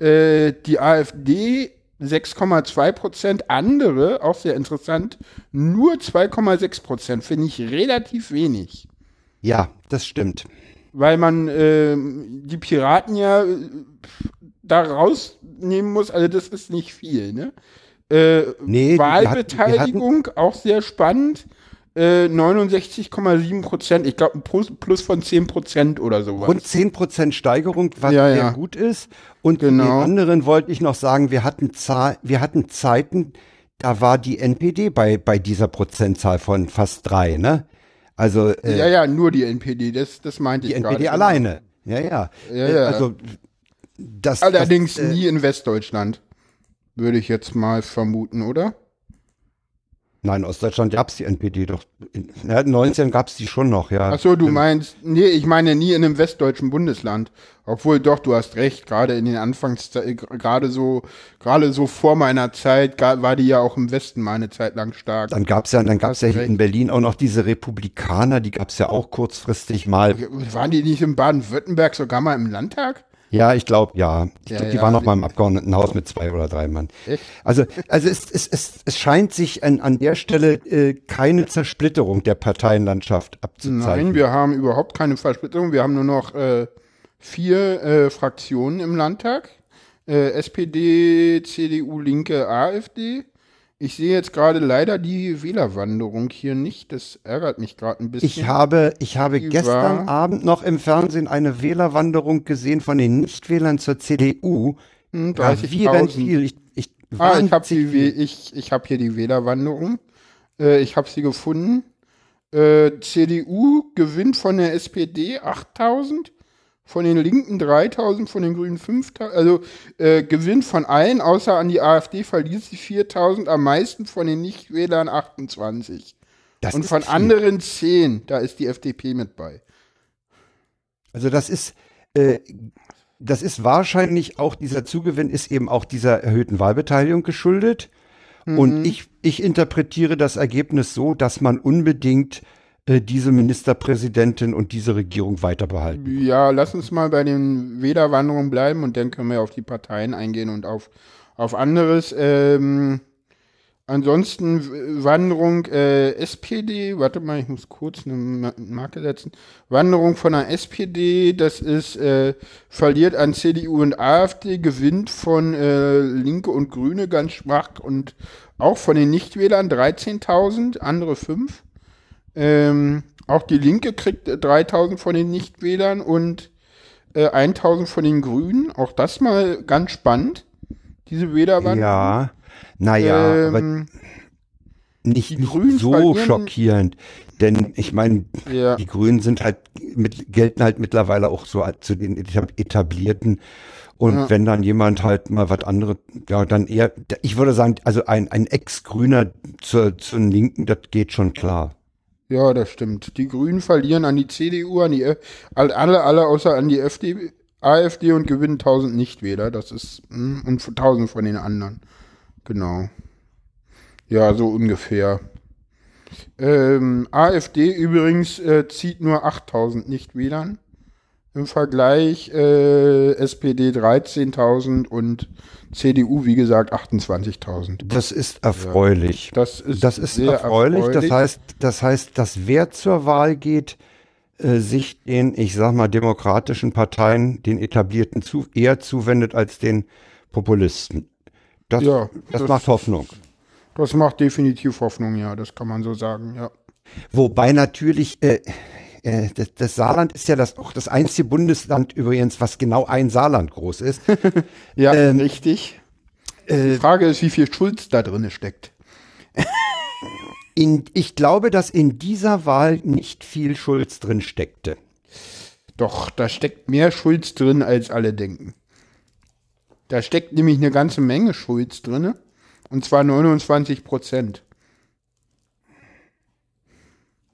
Äh, die AfD 6,2 Prozent. Andere, auch sehr interessant, nur 2,6 Prozent. Finde ich relativ wenig Ja, das stimmt. weil man ähm, die Piraten ja äh, da rausnehmen muss, also das ist nicht viel, ne? Äh, Nee, wir hatten- Wahlbeteiligung, auch sehr spannend. Äh, 69,7 Prozent, ich glaube ein Plus, Plus von 10 Prozent oder sowas. Rund 10% Steigerung, was Ja, sehr ja. gut ist. Und Genau. den anderen wollte ich noch sagen, wir hatten, Zahl, wir hatten Zeiten, da war die NPD bei, bei dieser Prozentzahl von fast drei, ne? Also äh, ja, ja, nur die NPD, das, das meinte die ich NPD gerade. alleine. Ja, ja. Ja, Äh, ja. Also das, Allerdings das, äh, nie in Westdeutschland, würde ich jetzt mal vermuten, oder? Nein, in Ostdeutschland gab es die NPD doch. In ja, 19 gab es die schon noch, ja. Ach so, du meinst, nee, ich meine nie in einem westdeutschen Bundesland. Obwohl doch, du hast recht, gerade in den Anfangs, gerade so, gerade so vor meiner Zeit war die ja auch im Westen mal eine Zeit lang stark. Dann gab's ja, dann gab's ja hier in Berlin auch noch diese Republikaner, die gab's ja auch kurzfristig mal. Waren die nicht in Baden-Württemberg sogar mal im Landtag? Ja, ich glaube, ja. Ich ja, glaub, die ja, waren noch mal im Abgeordnetenhaus mit zwei oder drei Mann. Echt? Also, also es, es, es, es scheint sich an, an der Stelle äh, keine Zersplitterung der Parteienlandschaft abzuzeichnen. Nein, wir haben überhaupt keine Zersplitterung. Wir haben nur noch äh, vier äh, Fraktionen im Landtag. Äh, SPD, CDU, Linke, AfD. Ich sehe jetzt gerade leider die Wählerwanderung hier nicht. Das ärgert mich gerade ein bisschen. Ich habe, ich habe gestern Abend noch im Fernsehen eine Wählerwanderung gesehen von den Nichtwählern zur CDU. Hm, 30.000. viel. Ich, ich, ah, ich habe ich, ich hab hier die Wählerwanderung. Äh, ich habe sie gefunden. Äh, CDU gewinnt von der SPD 8000 von den Linken 3000, von den Grünen 5000, also äh, Gewinn von allen, außer an die AfD verliert sie 4000, am meisten von den Nichtwählern 28. Das Und von viel. anderen 10, da ist die FDP mit bei. Also das ist, äh, das ist wahrscheinlich auch, dieser Zugewinn ist eben auch dieser erhöhten Wahlbeteiligung geschuldet. Mhm. Und ich, ich interpretiere das Ergebnis so, dass man unbedingt diese Ministerpräsidentin und diese Regierung weiter behalten. Ja, lass uns mal bei den Wählerwanderungen bleiben und dann können wir auf die Parteien eingehen und auf, auf anderes. Ähm, ansonsten Wanderung äh, SPD, warte mal, ich muss kurz eine Marke setzen. Wanderung von der SPD, das ist, äh, verliert an CDU und AfD, gewinnt von äh, Linke und Grüne ganz schwach und auch von den Nichtwählern 13.000, andere 5. Ähm, auch die Linke kriegt 3000 von den Nichtwählern und äh, 1000 von den Grünen. Auch das mal ganz spannend, diese Wählerwanderung. Ja, naja, ähm, aber nicht, nicht so schockierend. Denn ich meine, ja. die Grünen sind halt mit, gelten halt mittlerweile auch so zu den etablierten. Und ja. wenn dann jemand halt mal was anderes, ja, dann eher, ich würde sagen, also ein, ein Ex-Grüner zur, zur Linken, das geht schon klar. Ja, das stimmt. Die Grünen verlieren an die CDU, an die alle, alle außer an die FD, AfD und gewinnen 1000 Nichtwähler. Das ist hm, und 1000 von den anderen. Genau. Ja, so ungefähr. Ähm, AfD übrigens äh, zieht nur 8000 Nichtwählern. Im Vergleich äh, SPD 13.000 und CDU, wie gesagt, 28.000. Das ist erfreulich. Ja, das ist, das ist erfreulich. erfreulich. Das heißt, das heißt, dass wer zur Wahl geht, äh, sich den, ich sag mal, demokratischen Parteien, den etablierten zu, eher zuwendet als den Populisten. Das, ja, das, das macht Hoffnung. Das macht definitiv Hoffnung, ja, das kann man so sagen, ja. Wobei natürlich, äh, äh, das, das, Saarland ist ja das, auch das einzige Bundesland übrigens, was genau ein Saarland groß ist. ja, ähm, richtig. Äh, Die Frage ist, wie viel Schulz da drin steckt. in, ich glaube, dass in dieser Wahl nicht viel Schulz drin steckte. Doch, da steckt mehr Schulz drin, als alle denken. Da steckt nämlich eine ganze Menge Schulz drin. Und zwar 29 Prozent.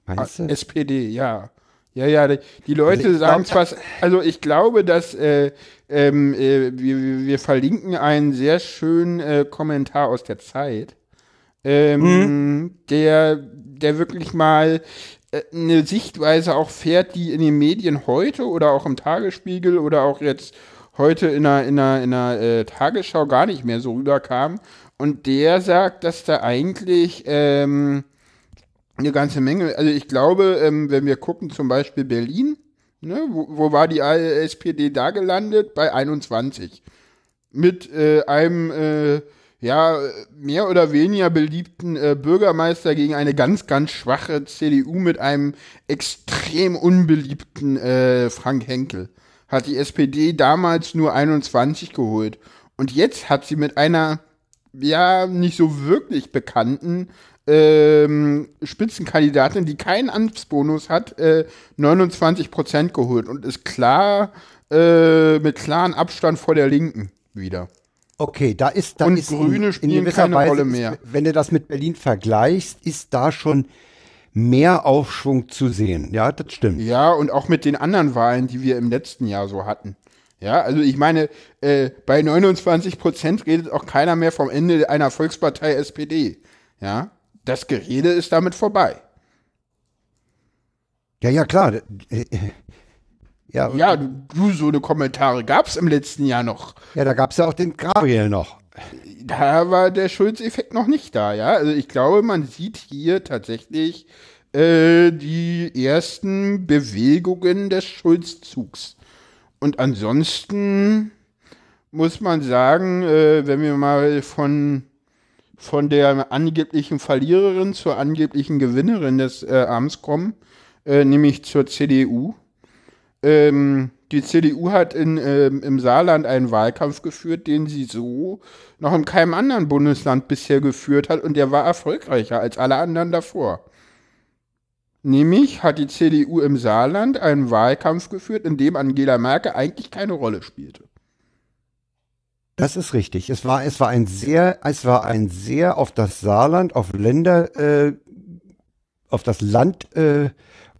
Meinst du? SPD, ja. Ja, ja, die Leute also sagen zwar, also ich glaube, dass äh, ähm, äh, wir, wir verlinken einen sehr schönen äh, Kommentar aus der Zeit, ähm, mhm. der, der wirklich mal äh, eine Sichtweise auch fährt, die in den Medien heute oder auch im Tagesspiegel oder auch jetzt heute in einer, in einer, in einer äh, Tagesschau gar nicht mehr so rüberkam. Und der sagt, dass da eigentlich ähm, eine ganze Menge. Also ich glaube, ähm, wenn wir gucken, zum Beispiel Berlin, ne, wo, wo war die SPD da gelandet? Bei 21. Mit äh, einem äh, ja mehr oder weniger beliebten äh, Bürgermeister gegen eine ganz, ganz schwache CDU mit einem extrem unbeliebten äh, Frank Henkel. Hat die SPD damals nur 21 geholt. Und jetzt hat sie mit einer ja nicht so wirklich bekannten ähm, Spitzenkandidatin, die keinen Amtsbonus hat, äh, 29 Prozent geholt und ist klar äh, mit klarem Abstand vor der Linken wieder. Okay, da ist da Und ist Grüne in, in spielen gewisser keine Weise Rolle ist, mehr. wenn du das mit Berlin vergleichst, ist da schon mehr Aufschwung zu sehen. Ja, das stimmt. Ja, und auch mit den anderen Wahlen, die wir im letzten Jahr so hatten. Ja, also ich meine, äh, bei 29 Prozent redet auch keiner mehr vom Ende einer Volkspartei SPD. Ja, das Gerede ist damit vorbei. Ja, ja, klar. Ja, Ja, du, so eine Kommentare gab's im letzten Jahr noch. ja da gab's ja auch den Gabriel noch. Da war der Schulz-Effekt noch nicht da, ja. Also ich glaube, man sieht hier tatsächlich äh, die ersten Bewegungen des Schulz-Zugs. Und ansonsten muss man sagen, äh, wenn wir mal von, von der angeblichen Verliererin zur angeblichen Gewinnerin des äh, Abends kommen, äh, nämlich zur CDU. Ähm, die CDU hat in, ähm, im Saarland einen Wahlkampf geführt, den sie so noch in keinem anderen Bundesland bisher geführt hat und der war erfolgreicher als alle anderen davor. Nämlich hat die CDU im Saarland einen Wahlkampf geführt, in dem Angela Merkel eigentlich keine Rolle spielte. Das ist richtig. Es war, es war ein sehr, es war ein sehr auf das Saarland, auf Länder, äh, auf das Land äh,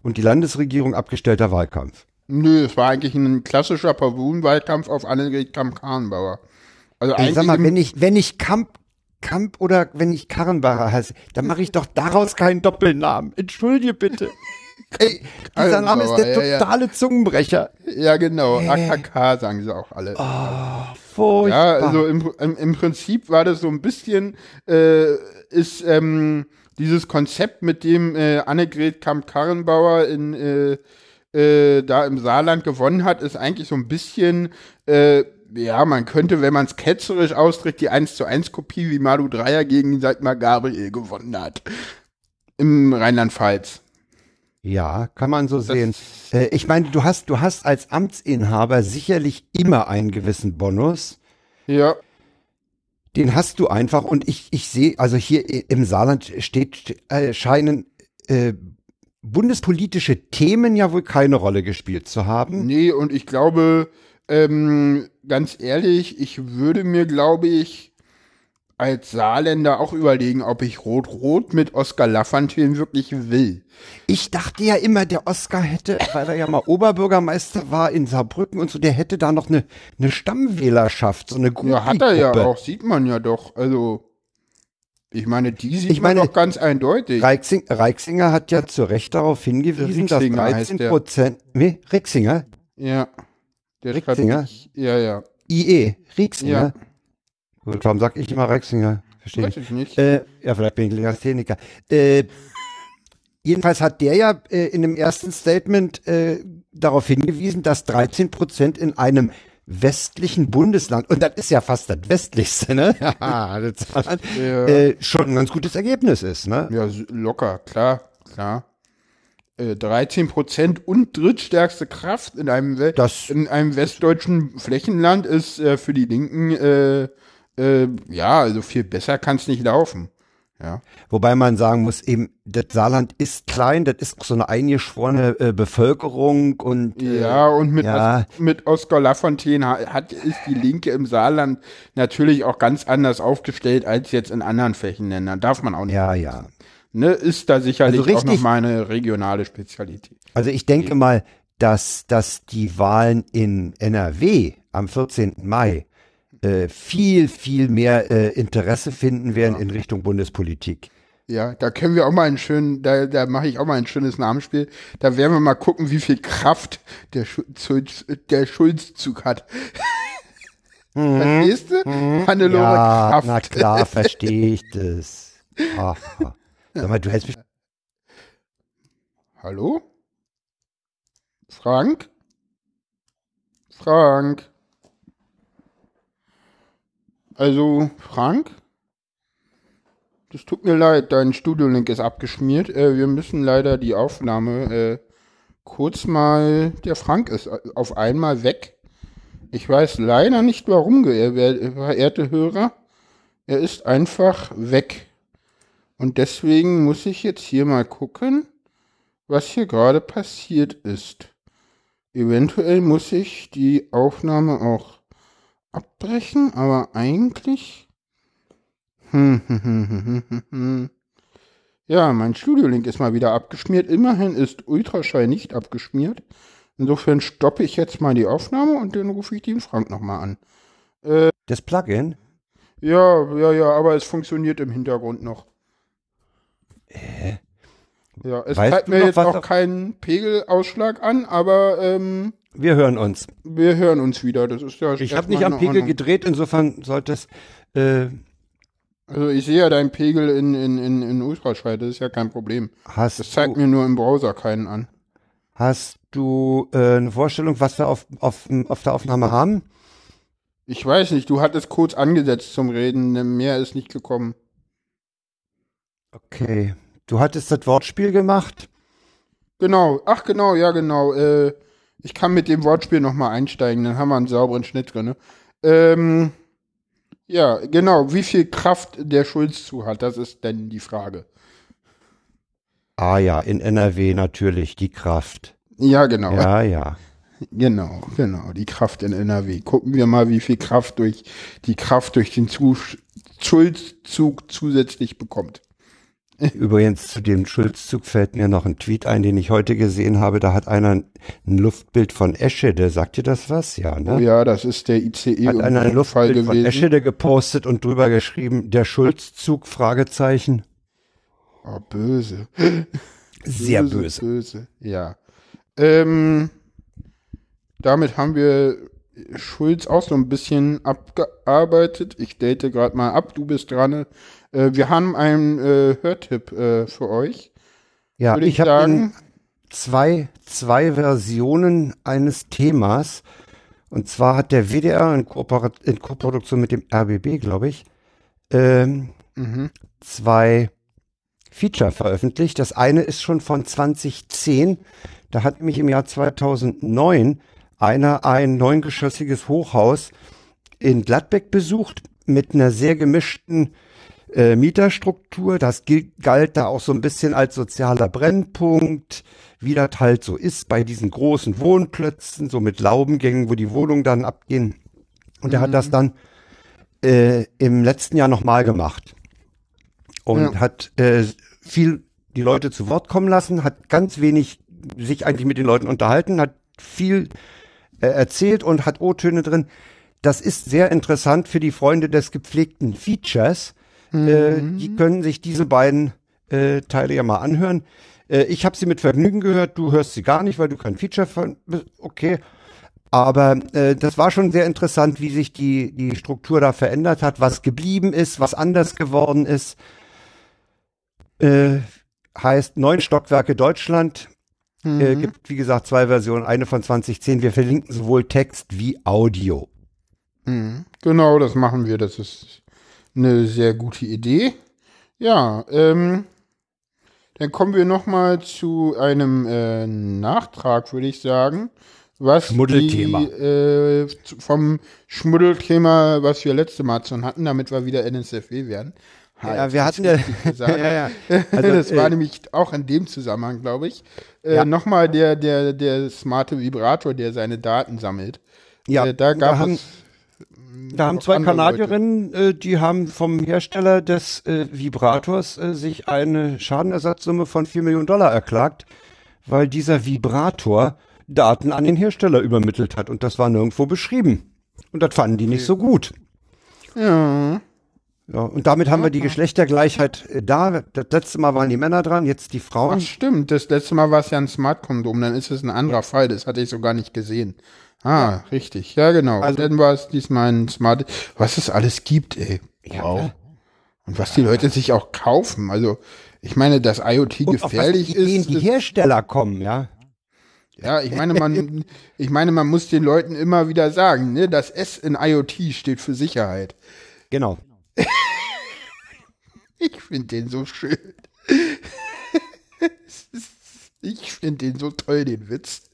und die Landesregierung abgestellter Wahlkampf. Nö, es war eigentlich ein klassischer Pavun-Wahlkampf auf Annegret Kamp-Karrenbauer. Also eigentlich sag mal, wenn ich, wenn ich Kamp, Kamp oder wenn ich Karrenbacher heiße, dann mache ich doch daraus keinen Doppelnamen. Entschuldige bitte. Ey, dieser Name ist der Karrenbauer, ja, ja. totale Zungenbrecher. Ja, genau. AKK sagen sie auch alle. Furchtbar. Ja, also im, im, im Prinzip war das so ein bisschen, äh, ist ähm, dieses Konzept, mit dem äh, Annegret Kamp-Karrenbauer in, äh, äh, da im Saarland gewonnen hat, ist eigentlich so ein bisschen, äh, ja, man könnte, wenn man es ketzerisch ausdrückt, die 1 zu 1 Kopie, wie Malu Dreyer gegen Sigmar Gabriel gewonnen hat. Im Rheinland-Pfalz. Ja, kann man so sehen. Äh, ich meine, du hast, du hast als Amtsinhaber sicherlich immer einen gewissen Bonus. Ja, Den hast du einfach und ich, ich sehe, also hier im Saarland steht, äh, scheinen äh, bundespolitische Themen ja wohl keine Rolle gespielt zu haben. Nee, und ich glaube, ähm, ganz ehrlich, ich würde mir, glaube ich, als Saarländer auch überlegen, ob ich Rot-Rot mit Oskar Lafontaine wirklich will. Ich dachte ja immer, der Oscar hätte, weil er ja mal Oberbürgermeister war in Saarbrücken und so, der hätte da noch eine, eine Stammwählerschaft, so eine gute Ja, hat er ja auch, sieht man ja doch. Also, ich meine, die sieht Ich man meine, doch ganz eindeutig. Reichsing, Reixinger hat ja zu Recht darauf hingewiesen, dass Rixinger heißt 13 der. Prozent, nee, Rixinger, ja. Der Rixinger? Strategie- Ja, ja. IE, Rixinger. Ja. Gut, warum sag ich immer Reixinger? Verstehe Weiß ich. ich nicht. Äh, ja, vielleicht bin ich Legastheniker. Äh, jedenfalls hat der ja äh, in dem ersten Statement äh, darauf hingewiesen, dass 13 Prozent in einem westlichen Bundesland, und das ist ja fast das westlichste, ne? Ja, das Ja. äh, schon ein ganz gutes Ergebnis ist, ne? Ja, locker, klar, klar. Äh, 13 Prozent und drittstärkste Kraft in einem, We Das- in einem westdeutschen Flächenland ist äh, für die Linken, äh, äh, ja, also viel besser kann es nicht laufen. Ja. Wobei man sagen muss, eben, das Saarland ist klein, das ist so eine eingeschworene äh, Bevölkerung und äh, Ja, und mit, ja. Os mit Oskar Lafontaine ha- hat, ist die Linke im Saarland natürlich auch ganz anders aufgestellt als jetzt in anderen Flächenländern. Darf man auch nicht. ja, ja. Ne, ist da sicherlich Also auch richtig- noch mal eine regionale Spezialität. Also ich denke mal, dass, dass die Wahlen in NRW am 14. Mai äh, viel, viel mehr äh, Interesse finden werden in Richtung Bundespolitik. Ja, da können wir auch mal einen schönen, da, da mache ich auch mal ein schönes Namensspiel. Da werden wir mal gucken, wie viel Kraft der, Schu- Schulz, der Schulzzug hat. Verstehst du? Hannelore Mhm. Ja, Kraft. na klar, verstehe ich das. Aha. Sag mal, du hältst mich. Hallo? Frank? Frank? Also, Frank? Das tut mir leid, dein Studiolink ist abgeschmiert. Äh, wir müssen leider die Aufnahme äh, kurz mal. Der Frank ist auf einmal weg. Ich weiß leider nicht warum, wer- verehrte Hörer. Er ist einfach weg. Und deswegen muss ich jetzt hier mal gucken was hier gerade passiert ist. Eventuell muss ich die Aufnahme auch abbrechen, aber eigentlich. Hm, hm, hm. Ja, mein Studio-Link ist mal wieder abgeschmiert. Immerhin ist Ultraschall nicht abgeschmiert. Insofern stoppe ich jetzt mal die Aufnahme und dann rufe ich den Frank nochmal an. Das Plugin? Ja, ja, ja, aber es funktioniert im Hintergrund noch. Äh, Ja, es Weißt zeigt mir jetzt auch keinen Pegelausschlag an, aber ähm, wir hören uns. wir hören uns wieder. Das ist ja Ich habe nicht am Pegel Ordnung. gedreht, insofern sollte es. Äh, Also ich sehe ja deinen Pegel in, in, in, in Ultraschall, das ist ja kein Problem. hast, Das zeigt du, mir nur im Browser keinen an. hast du äh, eine Vorstellung, was wir auf, auf, auf der Aufnahme haben? Ich weiß nicht, du hattest kurz angesetzt zum Reden, mehr ist nicht gekommen. Okay. Du hattest das Wortspiel gemacht. Genau, ach genau, ja genau. Äh, ich kann mit dem Wortspiel nochmal einsteigen, dann haben wir einen sauberen Schnitt drin. Ähm, ja, genau, wie viel Kraft der Schulz zu hat, das ist denn die Frage. Ah ja, in NRW natürlich die Kraft. Ja, genau. Ja, ja. Genau, genau, die Kraft in NRW. Gucken wir mal, wie viel Kraft durch die Kraft durch den Zu Schulzzug zusätzlich bekommt. Übrigens zu dem Schulzzug fällt mir noch ein Tweet ein, den ich heute gesehen habe. Da hat einer ein Luftbild von Eschede. Sagt ihr das was? Ja, ne? Oh ja, das ist der ICE Hat einer ein Luftbild von gewesen. Eschede gepostet und drüber geschrieben, der Schulzzug, Fragezeichen. Oh, böse. Sehr böse. Böse, ja. Ähm, damit haben wir Schulz auch so ein bisschen abgearbeitet. Ich date gerade mal ab, du bist dran. Äh, wir haben einen äh, Hörtipp äh, für euch. Ja, Würde ich ich habe zwei, zwei Versionen eines Themas. Und zwar hat der WDR in, Kooperat in Koproduktion mit dem RBB, glaube ich, ähm, Mhm. zwei Feature veröffentlicht. Das eine ist schon von 2010. Da hat nämlich im Jahr 2009 einer ein neungeschossiges Hochhaus in Gladbeck besucht mit einer sehr gemischten äh, Mieterstruktur. Das gilt, galt da auch so ein bisschen als sozialer Brennpunkt, wie das halt so ist bei diesen großen Wohnplätzen, so mit Laubengängen, wo die Wohnungen dann abgehen. Und er hat das dann äh, im letzten Jahr nochmal gemacht und Ja. hat äh, viel die Leute zu Wort kommen lassen, hat ganz wenig sich eigentlich mit den Leuten unterhalten, hat viel äh, erzählt und hat O-Töne drin. Das ist sehr interessant für die Freunde des gepflegten Features. Äh, die können sich diese beiden äh, Teile ja mal anhören. Äh, ich habe sie mit Vergnügen gehört, du hörst sie gar nicht, weil du kein Feature von bist. Okay. Aber äh, das war schon sehr interessant, wie sich die, die Struktur da verändert hat, was geblieben ist, was anders geworden ist. Äh, heißt Neun Stockwerke Deutschland. Äh, gibt, wie gesagt, zwei Versionen, eine von 2010. Wir verlinken sowohl Text wie Audio. Mhm. Genau, das machen wir. Das ist eine sehr gute Idee. Ja, ähm, dann kommen wir noch mal zu einem äh, Nachtrag, würde ich sagen. Was Schmuddelthema. Die, äh, vom Schmuddelthema, was wir letzte Mal schon hatten, damit wir wieder NSFW werden. Ja, wir hatten ja, gesagt. ja, ja. Also, das war äh, nämlich auch in dem Zusammenhang, glaube ich. Äh, Ja. Nochmal der, der, der smarte Vibrator, der seine Daten sammelt. Ja, äh, da gab haben, es. Da haben zwei Kanadierinnen, äh, die haben vom Hersteller des äh, Vibrators äh, sich eine Schadenersatzsumme von 4 Millionen Dollar erklagt, weil dieser Vibrator Daten an den Hersteller übermittelt hat und das war nirgendwo beschrieben. Und das fanden die nicht so gut. Ja. Ja, und damit haben wir die Geschlechtergleichheit äh, da. Das letzte Mal waren die Männer dran, jetzt die Ach Frauen. stimmt, das letzte Mal war es ja ein Smart-Kondom, dann ist es ein anderer Fall, das hatte ich so gar nicht gesehen. Ah, richtig, ja genau. Also- dann war es diesmal ein Smart, was es alles gibt, ey. Ja, wow. klar. Und was die Leute sich auch kaufen, also ich meine, dass IoT Und auf was gefährlich Ideen ist, die Hersteller kommen, ja. ja, ich meine, man, ich meine, man muss den Leuten immer wieder sagen, ne, das S in IoT steht für Sicherheit. Genau. Ich finde den so schön. Ich finde den so toll, den Witz.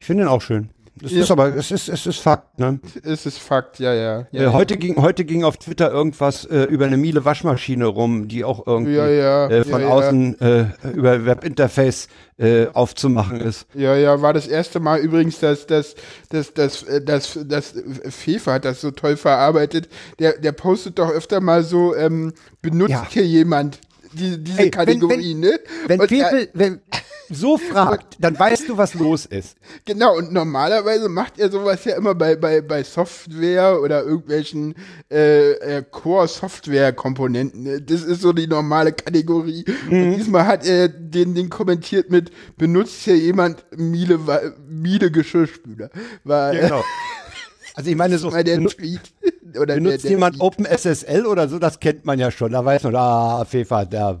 Ich finde ihn auch schön. Es Ja. ist aber, es ist, es ist Fakt, ne? Es ist Fakt, ja, ja. ja äh, heute ging, heute ging auf Twitter irgendwas äh, über eine Miele Waschmaschine rum, die auch irgendwie Ja, ja, äh, von ja, ja. außen äh, über Webinterface äh, aufzumachen ist. Ja, ja, war das erste Mal übrigens, dass das, das, das, äh, das, das Fefe hat das so toll verarbeitet. Der, der postet doch öfter mal so, ähm, benutzt Ja. hier jemand die, diese Ey, wenn- Kategorie, wenn- ne? Wenn Und, Fefe wenn, so fragt, dann weißt du, was los ist. Genau, und normalerweise macht er sowas ja immer bei, bei, bei Software oder irgendwelchen äh, äh, Core-Software-Komponenten. ne? Das ist so die normale Kategorie. Mhm. Und diesmal hat er den, den kommentiert mit, benutzt hier jemand Miele, Miele Geschirrspüler. War Genau. Also ich meine, so der Tweet. Oder benutzt der, der jemand. OpenSSL oder so, das kennt man ja schon. Da weiß man, ah, Fefe, der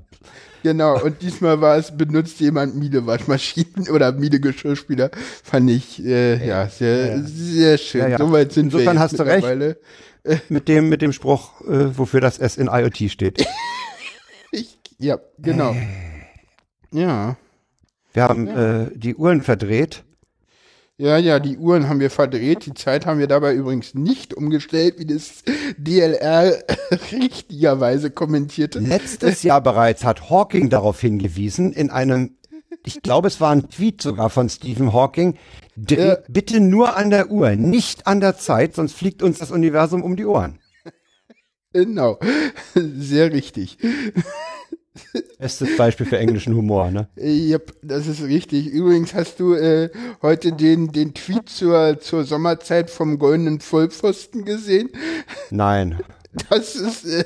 Genau, und diesmal war es, benutzt jemand Miele Waschmaschinen oder Miele Geschirrspüler. Fand ich, äh, ja, sehr, sehr schön. Ja, ja. Soweit sind Insofern wir hast du recht. mit dem, mit dem Spruch, äh, wofür das S in IoT steht. Ich, ja, genau. Ja. Wir haben äh, die Uhren verdreht. Ja, ja, die Uhren haben wir verdreht. Die Zeit haben wir dabei übrigens nicht umgestellt, wie das DLR richtigerweise kommentierte. Letztes Jahr bereits hat Hawking darauf hingewiesen, in einem, ich glaube, es war ein Tweet sogar von Stephen Hawking, Ja. bitte nur an der Uhr, nicht an der Zeit, sonst fliegt uns das Universum um die Ohren. Genau. Sehr richtig. Bestes Beispiel für englischen Humor, ne? Yep, das ist richtig. Übrigens hast du äh, heute den, den Tweet zur, zur Sommerzeit vom goldenen Vollpfosten gesehen. Nein. Das ist, äh,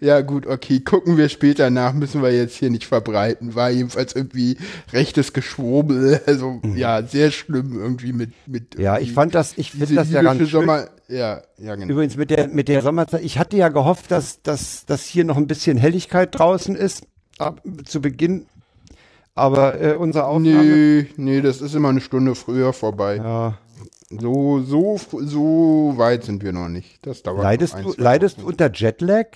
ja gut, okay, gucken wir später nach, müssen wir jetzt hier nicht verbreiten. War jedenfalls irgendwie rechtes Geschwurbel, also ja, sehr schlimm irgendwie mit, mit Mhm. Ja, ich fand das, ich finde das ja ganz für schön. Sommer, ja, ja, genau. Übrigens mit der, mit der Sommerzeit, ich hatte ja gehofft, dass, dass, dass hier noch ein bisschen Helligkeit draußen ist, ab, zu Beginn. Aber äh, unsere Aufnahme. Nee, nee, das ist immer eine Stunde früher vorbei. Ja. So, so, so weit sind wir noch nicht. Das dauert Leidest ein, du, leidest du unter Jetlag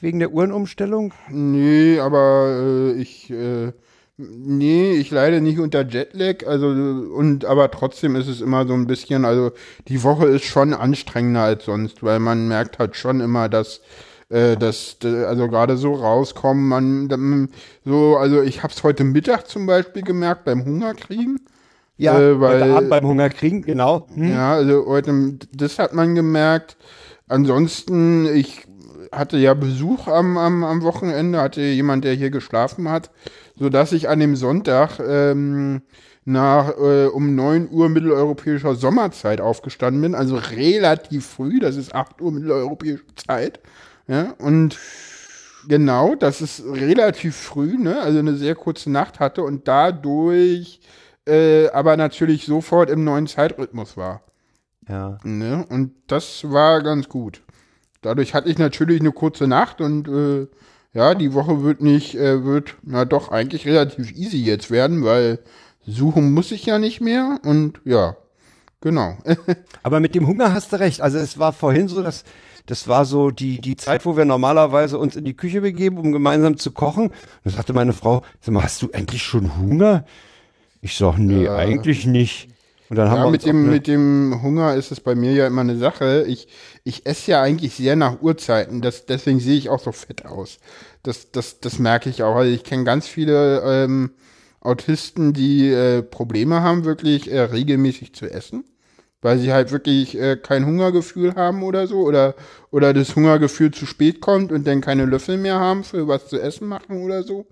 wegen der Uhrenumstellung? Nee, aber äh, ich äh, nee, ich leide nicht unter Jetlag, also und aber trotzdem ist es immer so ein bisschen, also die Woche ist schon anstrengender als sonst, weil man merkt halt schon immer, dass äh, dass also gerade so rauskommen, man so, also ich hab's heute Mittag zum Beispiel gemerkt beim Hungerkriegen. Ja, Äh, weil- heute Abend beim Hunger kriegen, genau. Hm. Ja, also heute, das hat man gemerkt. Ansonsten, ich hatte ja Besuch am, am, am Wochenende, hatte jemand, der hier geschlafen hat, sodass ich an dem Sonntag ähm, nach äh, um 9 Uhr mitteleuropäischer Sommerzeit aufgestanden bin, also relativ früh, das ist 8 Uhr mitteleuropäische Zeit. Ja, und genau, das ist relativ früh, ne? Also eine sehr kurze Nacht hatte und dadurch äh, aber natürlich sofort im neuen Zeitrhythmus war. Ja. Ne? Und das war ganz gut. Dadurch hatte ich natürlich eine kurze Nacht und äh, ja, die Woche wird nicht, äh, wird na doch eigentlich relativ easy jetzt werden, weil suchen muss ich ja nicht mehr und ja, genau. Aber mit dem Hunger hast du recht. Also es war vorhin so, dass das war so die, die Zeit, wo wir normalerweise uns in die Küche begeben, um gemeinsam zu kochen. Da sagte meine Frau, sag mal, hast du endlich schon Hunger? Ich sag, nee, eigentlich nicht. Und dann haben Ja, wir mit dem, eine- mit dem Hunger ist es bei mir ja immer eine Sache. Ich, ich esse ja eigentlich sehr nach Uhrzeiten. Das, deswegen sehe ich auch so fett aus. Das, das, das merke ich auch. Also ich kenne ganz viele ähm, Autisten, die äh, Probleme haben, wirklich äh, regelmäßig zu essen. Weil sie halt wirklich äh, kein Hungergefühl haben oder so. Oder, oder das Hungergefühl zu spät kommt und dann keine Löffel mehr haben für was zu essen machen oder so.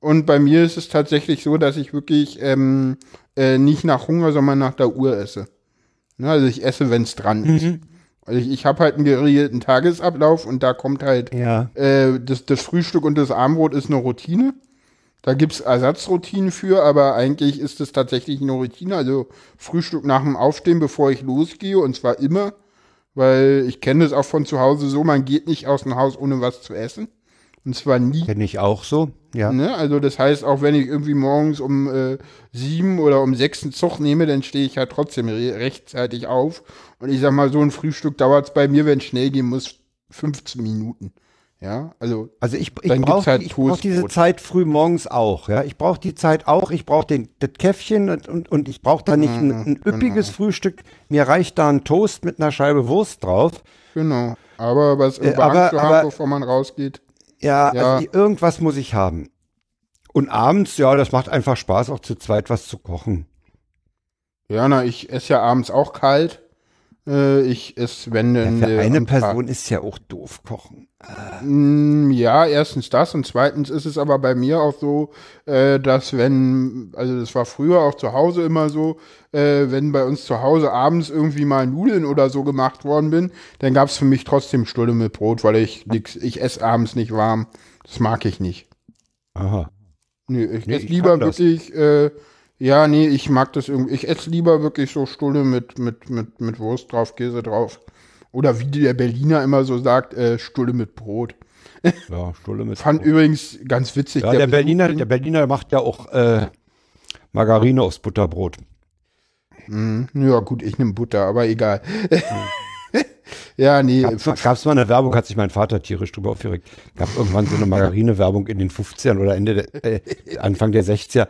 Und bei mir ist es tatsächlich so, dass ich wirklich ähm, äh, nicht nach Hunger, sondern nach der Uhr esse. Ne, also ich esse, wenn es dran ist. Also ich, ich habe halt einen geregelten Tagesablauf und da kommt halt Ja. äh, das, das Frühstück und das Abendbrot ist eine Routine. Da gibt's Ersatzroutinen für, aber eigentlich ist es tatsächlich eine Routine. Also Frühstück nach dem Aufstehen, bevor ich losgehe, und zwar immer, weil ich kenne das auch von zu Hause so, man geht nicht aus dem Haus, ohne was zu essen. Und zwar nie. Kenne ich auch so. Ja. Ne? Also das heißt, auch wenn ich irgendwie morgens um äh, sieben oder um sechs einen Zug nehme, dann stehe ich ja trotzdem re rechtzeitig auf. Und ich sag mal, so ein Frühstück dauert es bei mir, wenn es schnell gehen muss, 15 Minuten. Ja, also Also ich, ich brauche halt ich brauch diese. Zeit früh morgens auch. Ja, ich brauche die Zeit auch. Ich brauche den das Käffchen und, und, und ich brauche da nicht ein, Mhm, ein üppiges Frühstück. Mir reicht da ein Toast mit einer Scheibe Wurst drauf. genau. Aber was Äh, Wagen aber- zu haben, bevor man rausgeht. Ja, Ja. Also irgendwas muss ich haben. Und abends, ja, das macht einfach Spaß, auch zu zweit was zu kochen. Ja, na, ich esse ja abends auch kalt. Äh, ich esse, wenn Ja, für eine Person ist ja auch doof kochen. Mm, Ja, erstens das und zweitens ist es aber bei mir auch so, äh, dass wenn, also das war früher auch zu Hause immer so, äh, wenn bei uns zu Hause abends irgendwie mal Nudeln oder so gemacht worden bin, dann gab es für mich trotzdem Stulle mit Brot, weil ich nix, ich esse abends nicht warm. Das mag ich nicht. Aha. Nee, ich Nee, esse lieber wirklich, äh, ja, nee, ich mag das irgendwie, ich esse lieber wirklich so Stulle mit, mit, mit, mit Wurst drauf, Käse drauf. Oder wie der Berliner immer so sagt, äh, Stulle mit Brot. Ja, Stulle mit Fand Brot. übrigens ganz witzig. Ja, der Besuch- Berliner, der Berliner macht ja auch äh, Margarine aufs Butterbrot. Mhm. Ja, gut, ich nehme Butter, aber egal. ja, nee. Gab es mal eine Werbung, hat sich mein Vater tierisch drüber aufgeregt. Gab irgendwann so eine Margarine-Werbung in den 50ern oder Ende der, äh, Anfang der 60er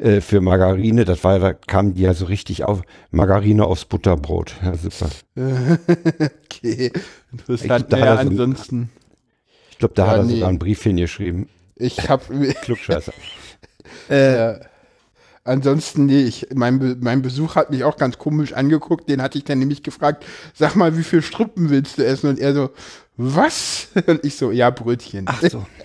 äh, für Margarine. Das war, da kamen die ja so richtig auf. Margarine aufs Butterbrot. Ja, super. Okay. Ich Interessant. glaub, da Naja, er so- ansonsten, Ich glaube, da Ja, hat er nee. sogar einen Brief hingeschrieben. ich habe Klugscheißer. Äh, ansonsten, nee, ich, mein, mein Besuch hat mich auch ganz komisch angeguckt. Den hatte ich dann nämlich gefragt, sag mal, wie viel Strippen willst du essen? Und er so, was? Und ich so, ja, Brötchen. Ach so.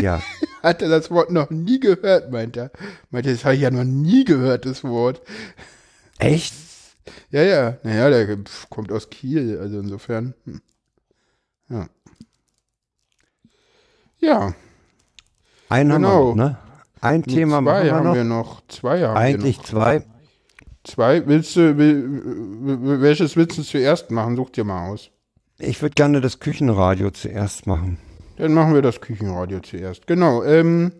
Ja. Hat er das Wort noch nie gehört, meint er. Meint er, das habe ich ja noch nie gehört, das Wort. Echt? Ja, ja, naja, der kommt aus Kiel, also insofern. Hm. Ja. Ja, Einen haben wir Genau. ne? Ein nee, Thema zwei machen wir haben noch. wir noch. Zwei haben Eigentlich wir noch. zwei. Zwei. Willst du, will- welches willst du zuerst machen? Such dir mal aus. Ich würde gerne das Küchenradio zuerst machen. Dann machen wir das Küchenradio zuerst. Genau. Ähm,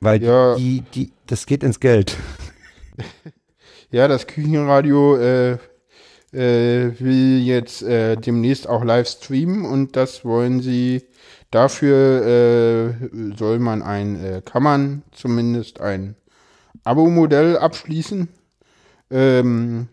Weil Ja. die, die, das geht ins Geld. ja, das Küchenradio äh, äh, will jetzt äh, demnächst auch live streamen und das wollen sie. Dafür äh, soll man ein, äh, kann man zumindest ein Abo-Modell abschließen. Ähm,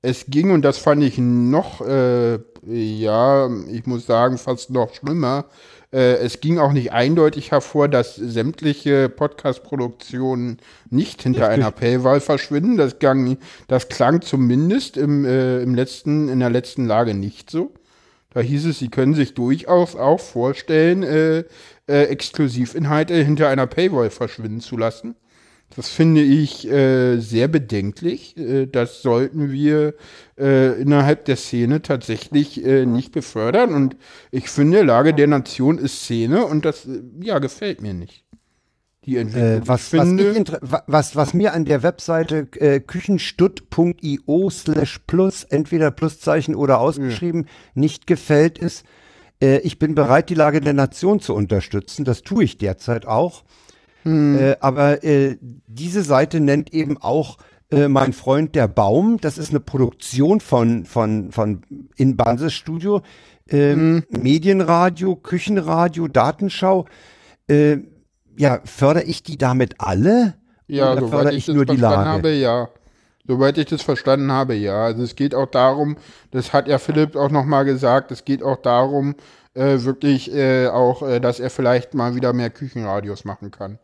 es ging, und das fand ich noch, äh, ja, ich muss sagen, fast noch schlimmer. Äh, es ging auch nicht eindeutig hervor, dass sämtliche Podcast-Produktionen nicht hinter einer Paywall verschwinden. Das, gang, das klang zumindest im, äh, im letzten, in der letzten Lage nicht so. Da hieß es, sie können sich durchaus auch vorstellen, äh, äh, Exklusivinhalte hinter einer Paywall verschwinden zu lassen. Das finde ich äh, sehr bedenklich. Äh, das sollten wir äh, innerhalb der Szene tatsächlich äh, nicht befördern. Und ich finde, Lage der Nation ist Szene und das äh, ja gefällt mir nicht. Die Entwicklung. Äh, was, was, was, was mir an der Webseite äh, küchenstutt.io slash plus, entweder Pluszeichen oder ausgeschrieben, nicht gefällt, ist, äh, ich bin bereit, die Lage der Nation zu unterstützen. Das tue ich derzeit auch. Äh, aber äh, diese Seite nennt eben auch äh, mein Freund der Baum. Das ist eine Produktion von, von, von in Banses Studio. Ähm, Medienradio, Küchenradio, Datenschau. Ja, fördere ich die damit alle? Ja, oder soweit fördere ich ich das nur die verstanden Lage? habe, ja. Soweit ich das verstanden habe, ja. Also es geht auch darum, das hat ja Philipp auch nochmal gesagt, es geht auch darum, äh, wirklich äh, auch, äh, dass er vielleicht mal wieder mehr Küchenradios machen kann.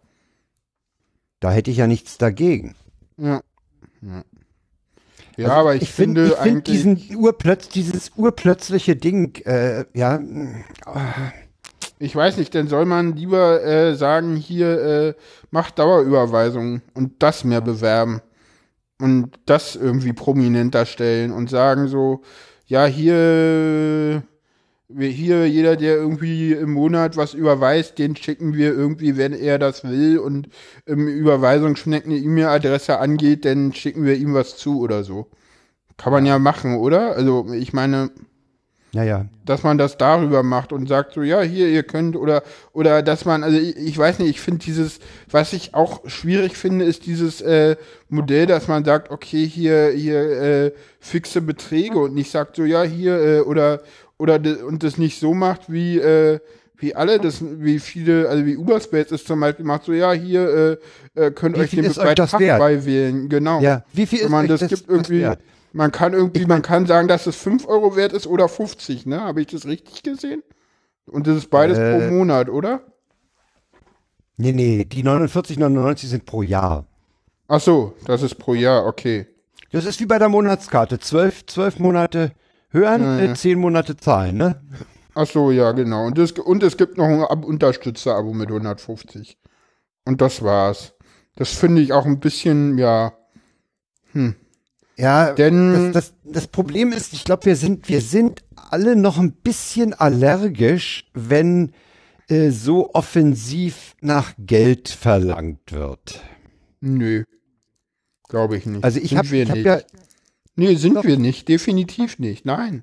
Da hätte ich ja nichts dagegen. Ja. Ja, ja Also aber ich, ich finde finde ich find diesen urplötz, dieses urplötzliche Ding, äh, ja, Ich weiß nicht, dann soll man lieber äh, sagen, hier äh, macht Dauerüberweisungen und das mehr bewerben und das irgendwie prominenter stellen und sagen so, ja, hier, hier, jeder, der irgendwie im Monat was überweist, den schicken wir irgendwie, wenn er das will und im Überweisungsschneck eine E-Mail-Adresse angeht, dann schicken wir ihm was zu oder so. Kann man ja machen, oder? Also ich meine, naja. dass man das darüber macht und sagt so, ja, hier, ihr könnt, oder, oder dass man, also ich, ich weiß nicht, ich finde dieses, was ich auch schwierig finde, ist dieses äh, Modell, dass man sagt, okay, hier, hier äh, fixe Beträge und nicht sagt so, ja, hier, äh, oder, oder de- und das nicht so macht, wie, äh, wie alle, das, wie viele, also wie Uberspace ist zum Beispiel, macht so, ja, hier äh, äh, könnt euch den wert? beiwählen. Genau. Ja, wie viel ist man euch das, das- gibt das irgendwie, wert? Man kann irgendwie, man kann sagen, dass es 5 Euro wert ist oder 50, ne? Habe ich das richtig gesehen? Und das ist beides Äh, pro Monat, oder? Nee, nee, die 49,99 sind pro Jahr. Ach so, das ist pro Jahr, okay. Das ist wie bei der Monatskarte. Zwölf, zwölf Monate hören, äh, zehn Monate zahlen, ne? Ach so, ja, genau. Und, das, und es gibt noch ein Ab Unterstützer-Abo mit 150. Und das war's. Das finde ich auch ein bisschen, ja, Ja, Denn- das, das, das Problem ist, ich glaube, wir sind, wir sind alle noch ein bisschen allergisch, wenn äh, so offensiv nach Geld verlangt wird. nö. Glaube ich nicht. Also ich habe hab ja, Nee, sind Doch. wir nicht. Definitiv nicht. Nein.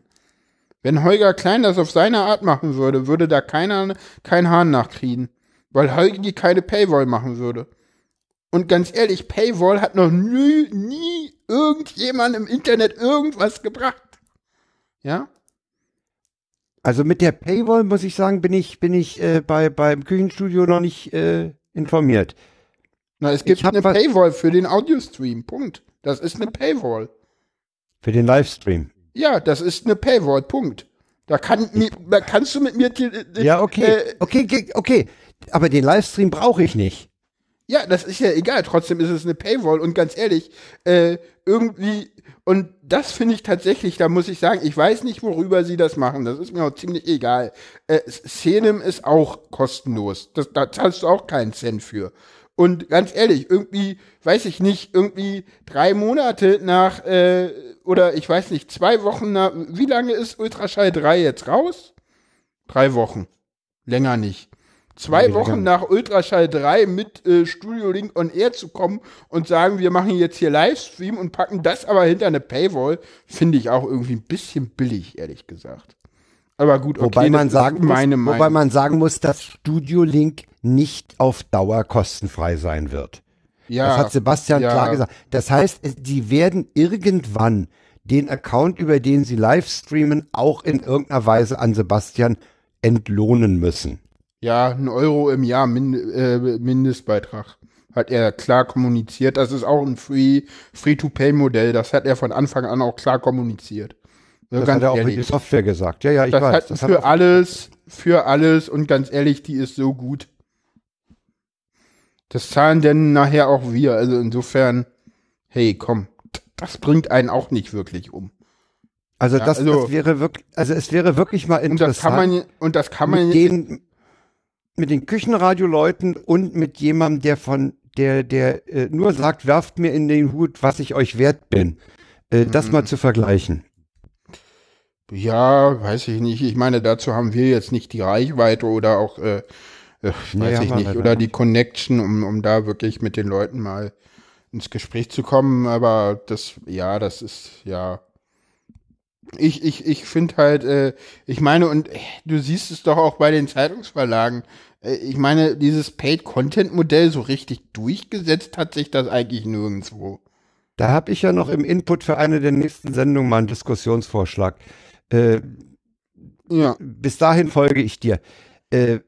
Wenn Holger Klein das auf seine Art machen würde, würde da keiner kein Hahn nachkriegen. Weil Holgi keine Paywall machen würde. Und ganz ehrlich, Paywall hat noch nie, nie irgendjemand im Internet irgendwas gebracht. Ja? also mit der Paywall muss ich sagen, bin ich, bin ich äh, bei beim Küchenstudio noch nicht äh, informiert. Na, es gibt eine Paywall für den Audiostream. Punkt. Das ist eine Paywall. Für den Livestream. Ja, das ist eine Paywall. Punkt. Da, kann, da kannst du mit mir. te- Ja, okay, Äh, okay, okay. Aber den Livestream brauche ich nicht. Ja, das ist ja egal. Trotzdem ist es eine Paywall. Und ganz ehrlich, äh, irgendwie, und das finde ich tatsächlich, da muss ich sagen, ich weiß nicht, worüber sie das machen. Das ist mir auch ziemlich egal. Äh, Scenem ist auch kostenlos. Das, da zahlst du auch keinen Cent für. Und ganz ehrlich, irgendwie, weiß ich nicht, irgendwie drei Monate nach, äh, oder ich weiß nicht, zwei Wochen nach, wie lange ist Ultraschall 3 jetzt raus? Drei Wochen. Länger nicht. Zwei Wochen nach Ultraschall 3 mit äh, Studio Link on Air zu kommen und sagen, wir machen jetzt hier Livestream und packen das aber hinter eine Paywall, finde ich auch irgendwie ein bisschen billig, ehrlich gesagt. Aber gut, okay, Wobei man sagen muss, meine wobei Meinung. man sagen muss, dass Studio Link nicht auf Dauer kostenfrei sein wird. ja, das hat Sebastian ja. klar gesagt. Das heißt, die werden irgendwann den Account, über den sie live streamen, auch in irgendeiner Weise an Sebastian entlohnen müssen. Ja, ein Euro im Jahr Min äh, Mindestbeitrag. Hat er klar kommuniziert. Das ist auch ein Free- Free-to-Pay-Modell. das hat er von Anfang an auch klar kommuniziert. Also Das hat er auch ehrlich. für die Software gesagt. Ja, ja, ich das weiß. hat das hat für er- alles, für alles und ganz ehrlich, die ist so gut. Das zahlen denn nachher auch wir. Also insofern, hey, komm, das bringt einen auch nicht wirklich um. also, ja, das, also- das wäre wirklich, also es wäre wirklich mal Und das kann interessant. man, und das kann man, mit den, mit den Küchenradioleuten und mit jemandem, der von, der, der äh, nur sagt, werft mir in den Hut, was ich euch wert bin, äh, das Mhm. mal zu vergleichen. ja, weiß ich nicht. Ich meine, dazu haben wir jetzt nicht die Reichweite oder auch, äh, äh, weiß haben ich nicht, oder die. Connection, um, um da wirklich mit den Leuten mal ins Gespräch zu kommen. Aber das, ja, das ist, ja. Ich, ich, ich finde halt, äh, ich meine, und äh, du siehst es doch auch bei den Zeitungsverlagen. Äh, ich meine, dieses Paid-Content-Modell so richtig durchgesetzt hat sich das eigentlich nirgendwo. Da habe ich ja noch im Input für eine der nächsten Sendungen mal einen Diskussionsvorschlag. Äh, Ja. bis dahin folge ich dir. Äh,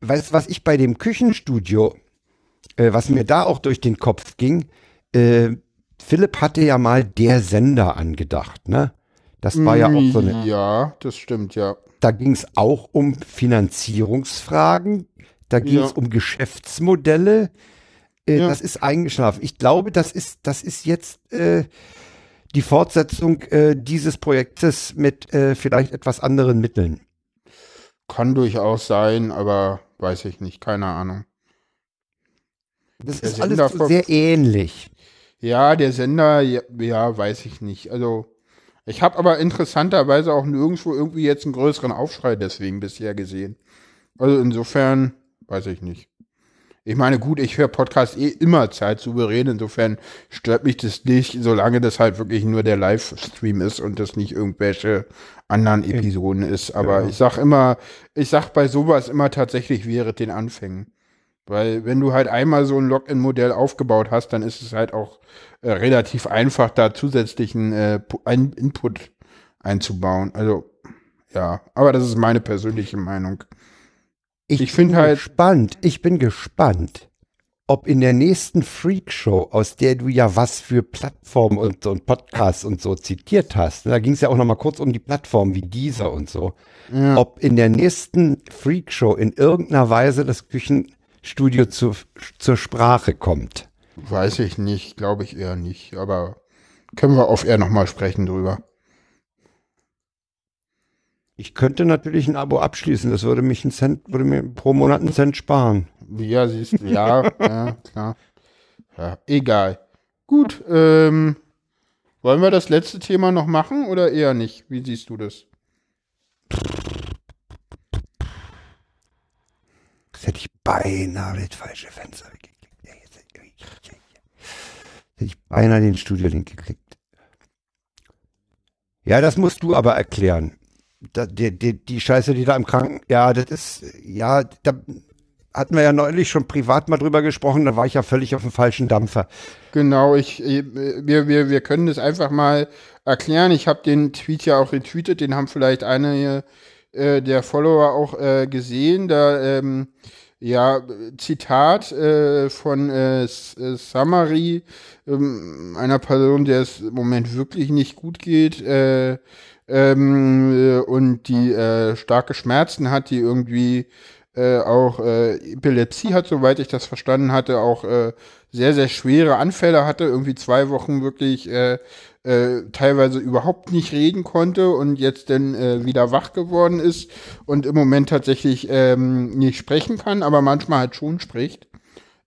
weißt du, was ich bei dem Küchenstudio, äh, was mir da auch durch den Kopf ging, äh, Philipp hatte ja mal der Sender angedacht, ne? Das war ja auch so eine, Ja, das stimmt, ja. Da ging es auch um Finanzierungsfragen, da ging es Ja. um Geschäftsmodelle. Äh, Ja. Das ist eingeschlafen. Ich glaube, das ist, das ist jetzt äh, die Fortsetzung äh, dieses Projektes mit äh, vielleicht etwas anderen Mitteln. Kann durchaus sein, aber weiß ich nicht, keine Ahnung. Das Der ist alles Sender ver- sehr ähnlich. Ja, der Sender, ja, ja weiß ich nicht. Also, ich habe aber interessanterweise auch nirgendwo irgendwie jetzt einen größeren Aufschrei deswegen bisher gesehen. Also insofern, weiß ich nicht. Ich meine, gut, ich höre Podcast eh immer zeitsouverän, insofern stört mich das nicht, solange das halt wirklich nur der Livestream ist und das nicht irgendwelche anderen Episoden ist. Aber Ja. ich sag immer, ich sag bei sowas immer tatsächlich während den Anfängen. Weil wenn du halt einmal so ein Login-Modell aufgebaut hast, dann ist es halt auch äh, relativ einfach, da zusätzlichen äh, ein Input einzubauen. Also, ja, aber das ist meine persönliche Meinung. Ich, Ich find bin halt- gespannt, ich bin gespannt, ob in der nächsten Freakshow, aus der du ja was für Plattformen und, und Podcasts und so zitiert hast, da ging es ja auch noch mal kurz um die Plattformen wie dieser und so, ob in der nächsten Freakshow in irgendeiner Weise das Küchenstudio zu, zur Sprache kommt. Weiß ich nicht, glaube ich eher nicht, aber können wir auf eher nochmal sprechen drüber. Ich könnte natürlich ein Abo abschließen, das würde mich einen Cent, würde mir pro Monat einen Cent sparen. Ja, siehst du, ja, ja, klar. Ja, egal. Gut, ähm, wollen wir das letzte Thema noch machen oder eher nicht? Wie siehst du das? Das hätte ich beinahe das falsche Fenster geklickt. Jetzt hätte ich- Hätte ich beinahe den Studio-Link geklickt. Ja, das musst du aber erklären. Da, die, die, die Scheiße, die da im Kranken, ja, das ist, ja, da hatten wir ja neulich schon privat mal drüber gesprochen, da war ich ja völlig auf dem falschen Dampfer. Genau, ich, äh, wir, wir, wir können das einfach mal erklären. Ich habe den Tweet ja auch retweetet, den haben vielleicht einige äh, der Follower auch äh, gesehen. Da, ähm, ja, Zitat äh, von äh, S- äh, Summary, ähm, einer Person, der es im Moment wirklich nicht gut geht äh, ähm, äh, und die äh, starke Schmerzen hat, die irgendwie äh, auch äh, Epilepsie hat, soweit ich das verstanden hatte, auch äh, sehr, sehr schwere Anfälle hatte, irgendwie zwei Wochen wirklich äh, äh, teilweise überhaupt nicht reden konnte und jetzt dann äh, wieder wach geworden ist und im Moment tatsächlich ähm, nicht sprechen kann, aber manchmal halt schon spricht.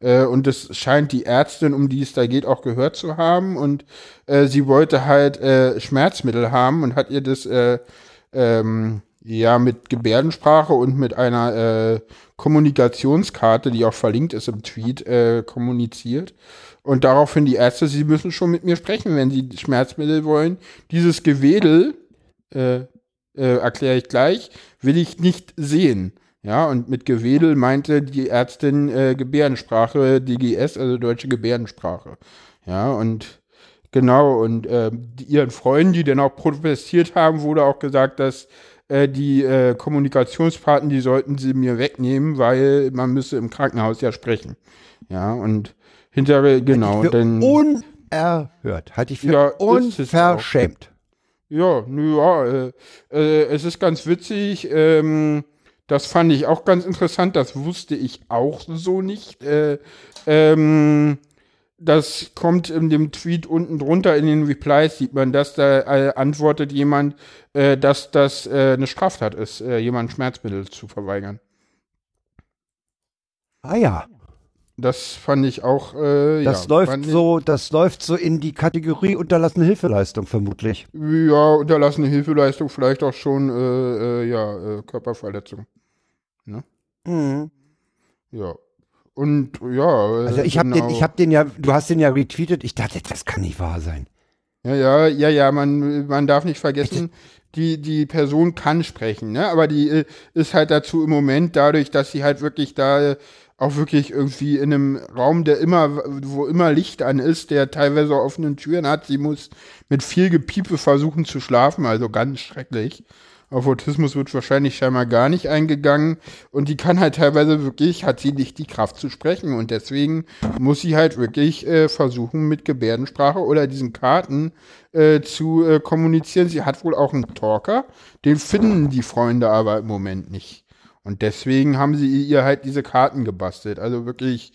Äh, und das scheint die Ärztin, um die es da geht, auch gehört zu haben. Und äh, sie wollte halt äh, Schmerzmittel haben und hat ihr das äh, ähm, ja mit Gebärdensprache und mit einer äh, Kommunikationskarte, die auch verlinkt ist im Tweet, äh, kommuniziert. Und daraufhin die Ärzte, sie müssen schon mit mir sprechen, wenn sie Schmerzmittel wollen. Dieses Gewedel, äh, äh, erkläre ich gleich, will ich nicht sehen. Ja, und mit Gewedel meinte die Ärztin äh, Gebärdensprache, DGS, also deutsche Gebärdensprache. Ja, und genau, und äh, ihren Freunden, die dann auch protestiert haben, wurde auch gesagt, dass äh, die äh, Kommunikationspartner, die sollten sie mir wegnehmen, weil man müsse im Krankenhaus ja sprechen. Ja, und hinter, genau, für dann. unerhört. Halte ich für Ja, unverschämt. Ja, nö, ja, äh, äh, es ist ganz witzig. Ähm, das fand ich auch ganz interessant. Das wusste ich auch so nicht. Äh, ähm, das kommt in dem Tweet unten drunter in den Replies, sieht man, dass da äh, antwortet jemand, äh, dass das äh, eine Straftat ist, äh, jemand Schmerzmittel zu verweigern. Ah ja. Das fand ich auch. Äh, Das ja, läuft ich- so, das läuft so in die Kategorie unterlassene Hilfeleistung vermutlich. Ja, unterlassene Hilfeleistung, vielleicht auch schon äh, äh, ja, äh, Körperverletzung. Ja. Und ja. äh, Also ich habe genau. den, ich habe den ja, du hast den ja retweetet. Ich dachte, das kann nicht wahr sein. Ja, ja, ja, ja, man, man darf nicht vergessen, die, die Person kann sprechen, ne? Aber die äh, ist halt dazu im Moment dadurch, dass sie halt wirklich da äh, auch wirklich irgendwie in einem Raum, der immer, wo immer Licht an ist, der teilweise offene Türen hat. Sie muss mit viel Gepiepe versuchen zu schlafen, also ganz schrecklich. Auf Autismus wird wahrscheinlich scheinbar gar nicht eingegangen. Und die kann halt teilweise wirklich, hat sie nicht die Kraft zu sprechen. Und deswegen muss sie halt wirklich äh, versuchen, mit Gebärdensprache oder diesen Karten äh, zu äh, kommunizieren. Sie hat wohl auch einen Talker. Den finden die Freunde aber im Moment nicht. Und deswegen haben sie ihr halt diese Karten gebastelt. Also wirklich,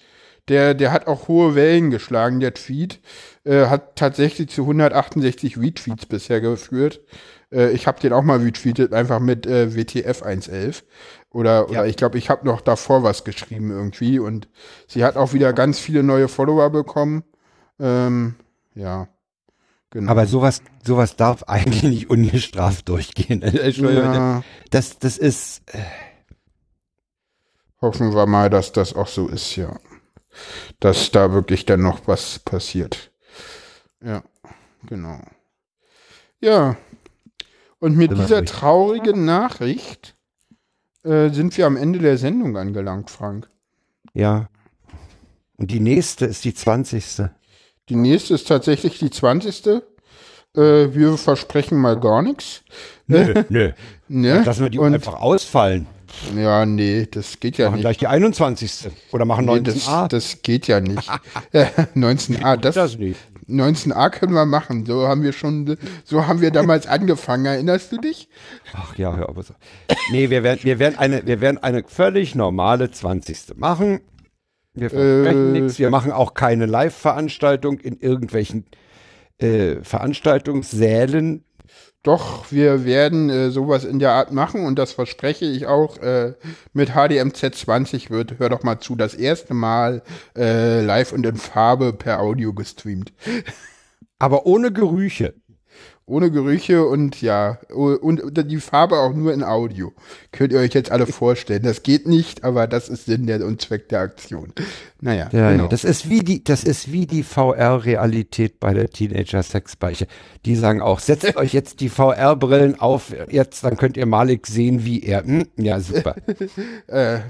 der, der hat auch hohe Wellen geschlagen, der Tweet. Äh, hat tatsächlich zu 168 Retweets bisher geführt. Äh, ich habe den auch mal retweetet, einfach mit äh, WTF 111. Oder, oder Ja. ich glaube, ich habe noch davor was geschrieben irgendwie. Und sie hat auch wieder ganz viele neue Follower bekommen. Ähm, ja. Genau. Aber sowas, sowas darf eigentlich nicht ungestraft durchgehen. Entschuldigung, ja, Das, das ist, äh, hoffen wir mal, dass das auch so ist, ja. Dass da wirklich dann noch was passiert. Ja, genau. Ja. Und mit dieser traurigen Nachricht äh, sind wir am Ende der Sendung angelangt, Frank. ja. Und die nächste ist die 20. Die nächste ist tatsächlich die 20. Äh, wir versprechen mal gar nichts. Nö, nö. Ne? Lassen wir die Und- einfach ausfallen. Ja, nee, das geht ja Machen nicht. gleich die 21. Oder machen Nee, 19a. das, das geht ja nicht. Ja, 19a, das, das nicht. 19a können wir machen. So haben wir schon, so haben wir damals angefangen. Erinnerst du dich? Ach ja, hör auf. Nee, wir werden, wir werden eine, wir werden eine völlig normale 20. machen. Wir versprechen Äh. nichts. Wir machen auch keine Live-Veranstaltung in irgendwelchen äh, Veranstaltungssälen. Doch, wir werden äh, sowas in der Art machen und das verspreche ich auch äh, mit HDMZ 20 wird, hör doch mal zu, das erste Mal äh, live und in Farbe per Audio gestreamt. Aber ohne Gerüche. Ohne Gerüche und ja, und die Farbe auch nur in Audio. Könnt ihr euch jetzt alle vorstellen. Das geht nicht, aber das ist Sinn der und Zweck der Aktion. Naja, Ja, genau. Das ist wie die, das ist wie die VR-Realität bei der Teenager-Sexbeiche. Die sagen auch, setzt euch jetzt die VR-Brillen auf, jetzt, dann könnt ihr Malik sehen, wie er. Hm? Ja, super. Äh,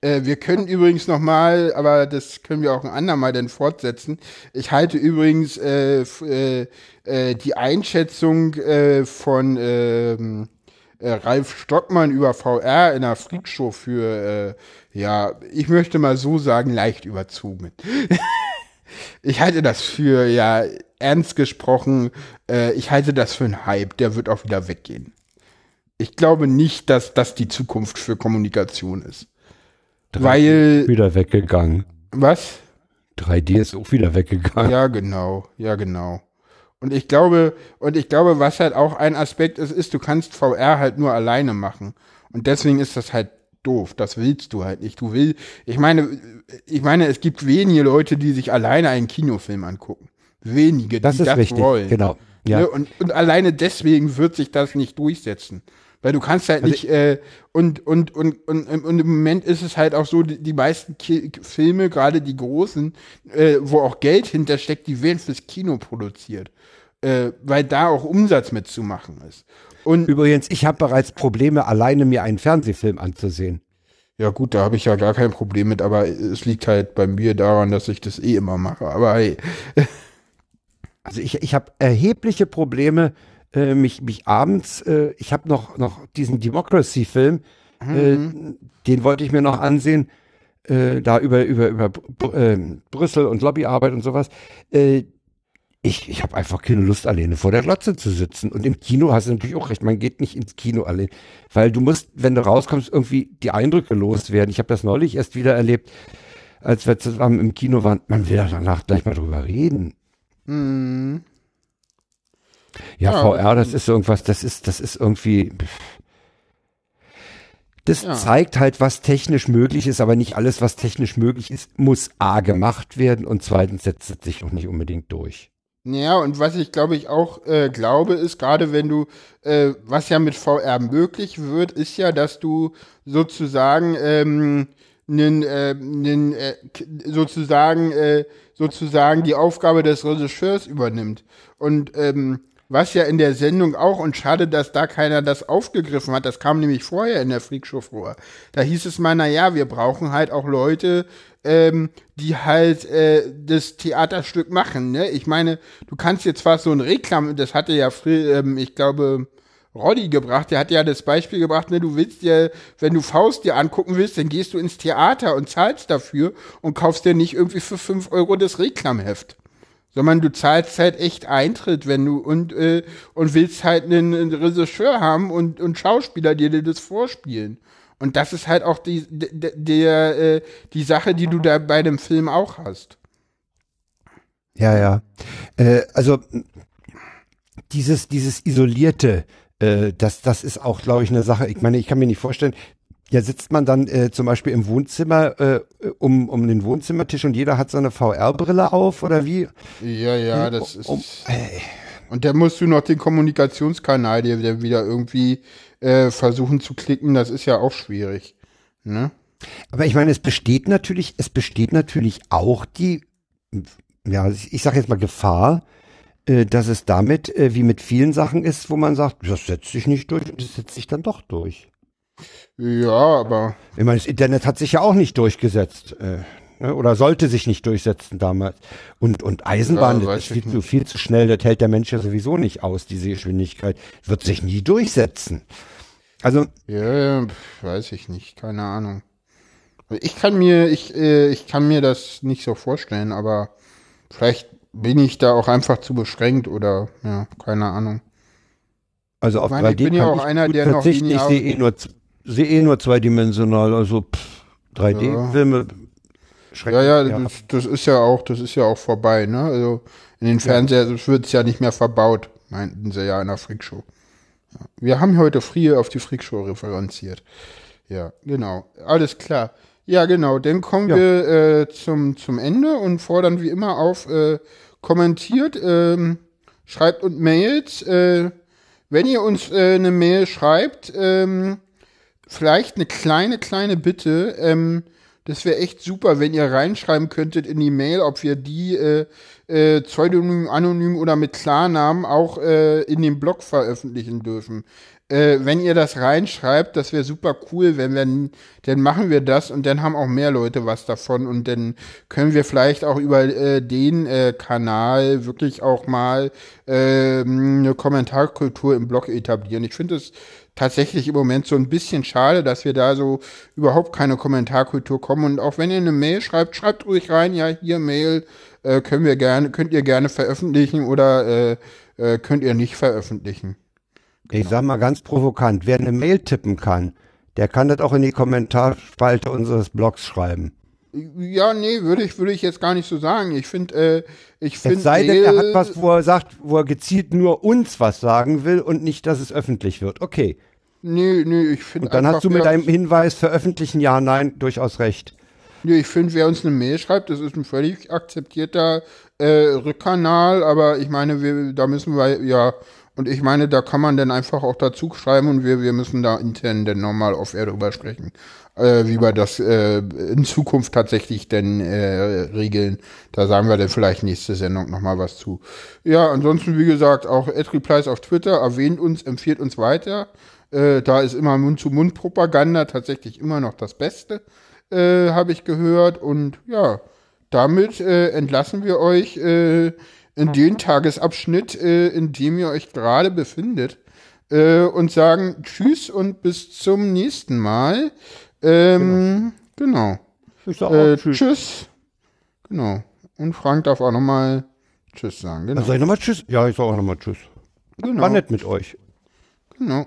äh, wir können übrigens noch mal, aber das können wir auch ein andermal dann fortsetzen. Ich halte übrigens äh, äh, äh, die Einschätzung äh, von ähm, äh, Ralf Stockmann über VR in der Freakshow für, äh, ja, ich möchte mal so sagen, leicht überzogen. ich halte das für, ja, ernst gesprochen, äh, ich halte das für einen Hype, der wird auch wieder weggehen. Ich glaube nicht, dass das die Zukunft für Kommunikation ist. Weil, wieder weggegangen. was? 3D ist auch wieder weggegangen. Ja, genau, ja, genau. Und ich glaube, und ich glaube, was halt auch ein Aspekt ist, ist, du kannst VR halt nur alleine machen. Und deswegen ist das halt doof. Das willst du halt nicht. Du will, ich meine, ich meine, es gibt wenige Leute, die sich alleine einen Kinofilm angucken. Wenige, Das die ist das richtig, wollen. genau. Ja. Ne? Und, und alleine deswegen wird sich das nicht durchsetzen. Weil du kannst halt Also nicht, äh, und, und, und, und, und im Moment ist es halt auch so, die, die meisten Ki Filme, gerade die großen, äh, wo auch Geld hintersteckt, die werden fürs Kino produziert. Äh, weil da auch Umsatz mitzumachen ist. Und Übrigens, ich habe bereits Probleme, alleine mir einen Fernsehfilm anzusehen. ja gut, da habe ich ja gar kein Problem mit, aber es liegt halt bei mir daran, dass ich das eh immer mache. Aber hey, Also ich, ich habe erhebliche Probleme, äh, mich, mich abends, äh, ich habe noch, noch diesen Democracy-Film, äh, den wollte ich mir noch ansehen, äh, da über, über, über Br äh, Brüssel und Lobbyarbeit und sowas. Ich ich habe einfach keine Lust, alleine vor der Glotze zu sitzen. Und im Kino hast du natürlich auch recht, man geht nicht ins Kino allein. Weil du musst, wenn du rauskommst, irgendwie die Eindrücke loswerden. Ich habe das neulich erst wieder erlebt, als wir zusammen im Kino waren. Man will ja danach gleich mal drüber reden. hm, Ja, Ja, VR, das ist irgendwas, das ist, das ist irgendwie. Das Ja. zeigt halt, was technisch möglich ist, aber nicht alles, was technisch möglich ist, muss A gemacht werden und zweitens setzt es sich auch nicht unbedingt durch. Ja, und was ich glaube ich auch äh, glaube, ist gerade wenn du, äh, was ja mit VR möglich wird, ist ja, dass du sozusagen ähm, äh, äh, sozusagen äh, sozusagen die Aufgabe des Regisseurs übernimmt. Und ähm, was ja in der Sendung auch, und schade, dass da keiner das aufgegriffen hat, das kam nämlich vorher in der Freakshow vor. Da hieß es mal, na ja, wir brauchen halt auch Leute, ähm, die halt äh, das Theaterstück machen. Ne? Ich meine, du kannst jetzt zwar so ein Reklam, das hatte ja, Fri- ähm, ich glaube, Roddy gebracht, der hat ja das Beispiel gebracht, ne, du willst dir, wenn du Faust dir angucken willst, dann gehst du ins Theater und zahlst dafür und kaufst dir nicht irgendwie für fünf Euro das Reklamheft sondern du zahlst halt echt Eintritt, wenn du und äh, und willst halt einen, einen Regisseur haben und und Schauspieler, die dir das vorspielen. Und das ist halt auch die der, der äh, die Sache, die du da bei dem Film auch hast. Ja, ja. Äh, also dieses, dieses isolierte, äh, das, das ist auch, glaube ich, eine Sache. Ich meine, ich kann mir nicht vorstellen, ja, sitzt man dann äh, zum Beispiel im Wohnzimmer äh, um, um den Wohnzimmertisch und jeder hat so eine VR-Brille auf oder wie? Ja, ja, das ist. Um, Und dann musst du noch den Kommunikationskanal dir der wieder irgendwie äh, versuchen zu klicken. Das ist ja auch schwierig. Ne? Aber ich meine, es besteht natürlich, es besteht natürlich auch die, ja, ich sage jetzt mal Gefahr, äh, dass es damit, äh, wie mit vielen Sachen ist, wo man sagt, das setzt sich nicht durch und das setzt sich dann doch durch. Ja, aber Ich meine, das Internet hat sich ja auch nicht durchgesetzt. Äh, ne, oder sollte sich nicht durchsetzen damals. Und, und Eisenbahn, Ja, das ist viel ich zu, viel zu schnell, das hält der Mensch ja sowieso nicht aus, diese Geschwindigkeit. Wird sich nie durchsetzen. Also, Ja, pf, weiß ich nicht, keine Ahnung. Ich kann mir, ich, äh, ich kann mir das nicht so vorstellen, aber vielleicht bin ich da auch einfach zu beschränkt oder ja, keine Ahnung. also auf meine, ich 3D bin ja auch ich einer, der noch. Ich sehe eh nur, sehe eh nur zweidimensional, also pff, 3D-Filme schrecken. Ja, ja, ab. das, das ist ja auch, das ist ja auch vorbei, ne? Also in den Fernseher wird es ja nicht mehr verbaut, meinten sie ja in der Freakshow. Ja. Wir haben heute früher auf die Freakshow referenziert. Ja, genau. Alles klar. Ja, genau. Dann kommen Ja. wir äh, zum, zum Ende und fordern wie immer auf, äh, kommentiert, ähm, schreibt und Mails. Äh, wenn ihr uns äh, eine Mail schreibt, ähm, vielleicht eine kleine, kleine Bitte. Ähm, das wäre echt super, wenn ihr reinschreiben könntet in die Mail, ob wir die äh, äh, pseudonym, anonym oder mit Klarnamen auch äh, in dem Blog veröffentlichen dürfen. Äh, wenn ihr das reinschreibt, das wäre super cool, wenn wir, dann machen wir das und dann haben auch mehr Leute was davon und dann können wir vielleicht auch über äh, den äh, Kanal wirklich auch mal äh, eine Kommentarkultur im Blog etablieren. Ich finde es tatsächlich im Moment so ein bisschen schade, dass wir da so überhaupt keine Kommentarkultur kommen. Und auch wenn ihr eine Mail schreibt, schreibt ruhig rein, ja, hier Mail, äh, können wir gerne, könnt ihr gerne veröffentlichen oder äh, äh, könnt ihr nicht veröffentlichen. Ich sag mal ganz provokant, wer eine Mail tippen kann, der kann das auch in die Kommentarspalte unseres Blogs schreiben. Ja, nee, würde ich, würde ich jetzt gar nicht so sagen. Ich finde, äh, ich finde. Es sei denn, er hat was, wo er sagt, wo er gezielt nur uns was sagen will und nicht, dass es öffentlich wird. Okay. Nee, nee, ich finde. Und dann hast du mit deinem Hinweis veröffentlichen Ja, Nein durchaus recht. Nee, ich finde, wer uns eine Mail schreibt, das ist ein völlig akzeptierter äh, Rückkanal, aber ich meine, wir, da müssen wir, ja, und ich meine, da kann man dann einfach auch dazu schreiben und wir, wir müssen da intern dann nochmal auf Air drüber sprechen, äh, wie wir das äh, in Zukunft tatsächlich denn äh, regeln. Da sagen wir dann vielleicht nächste Sendung nochmal was zu. Ja, ansonsten, wie gesagt, auch Ed Replies auf Twitter, erwähnt uns, empfiehlt uns weiter. Äh, da ist immer Mund-zu-Mund-Propaganda tatsächlich immer noch das Beste äh, habe ich gehört. Und ja, damit äh, entlassen wir euch äh, in den Tagesabschnitt, äh, in dem ihr euch gerade befindet. Äh, und sagen Tschüss und bis zum nächsten Mal. Ähm, genau. Ich sag Äh, auch tschüss. tschüss. Genau. Und Frank darf auch nochmal Tschüss sagen. Genau. Dann sag ich nochmal Tschüss. Ja, ich sag auch nochmal Tschüss. genau. War nett mit euch. genau.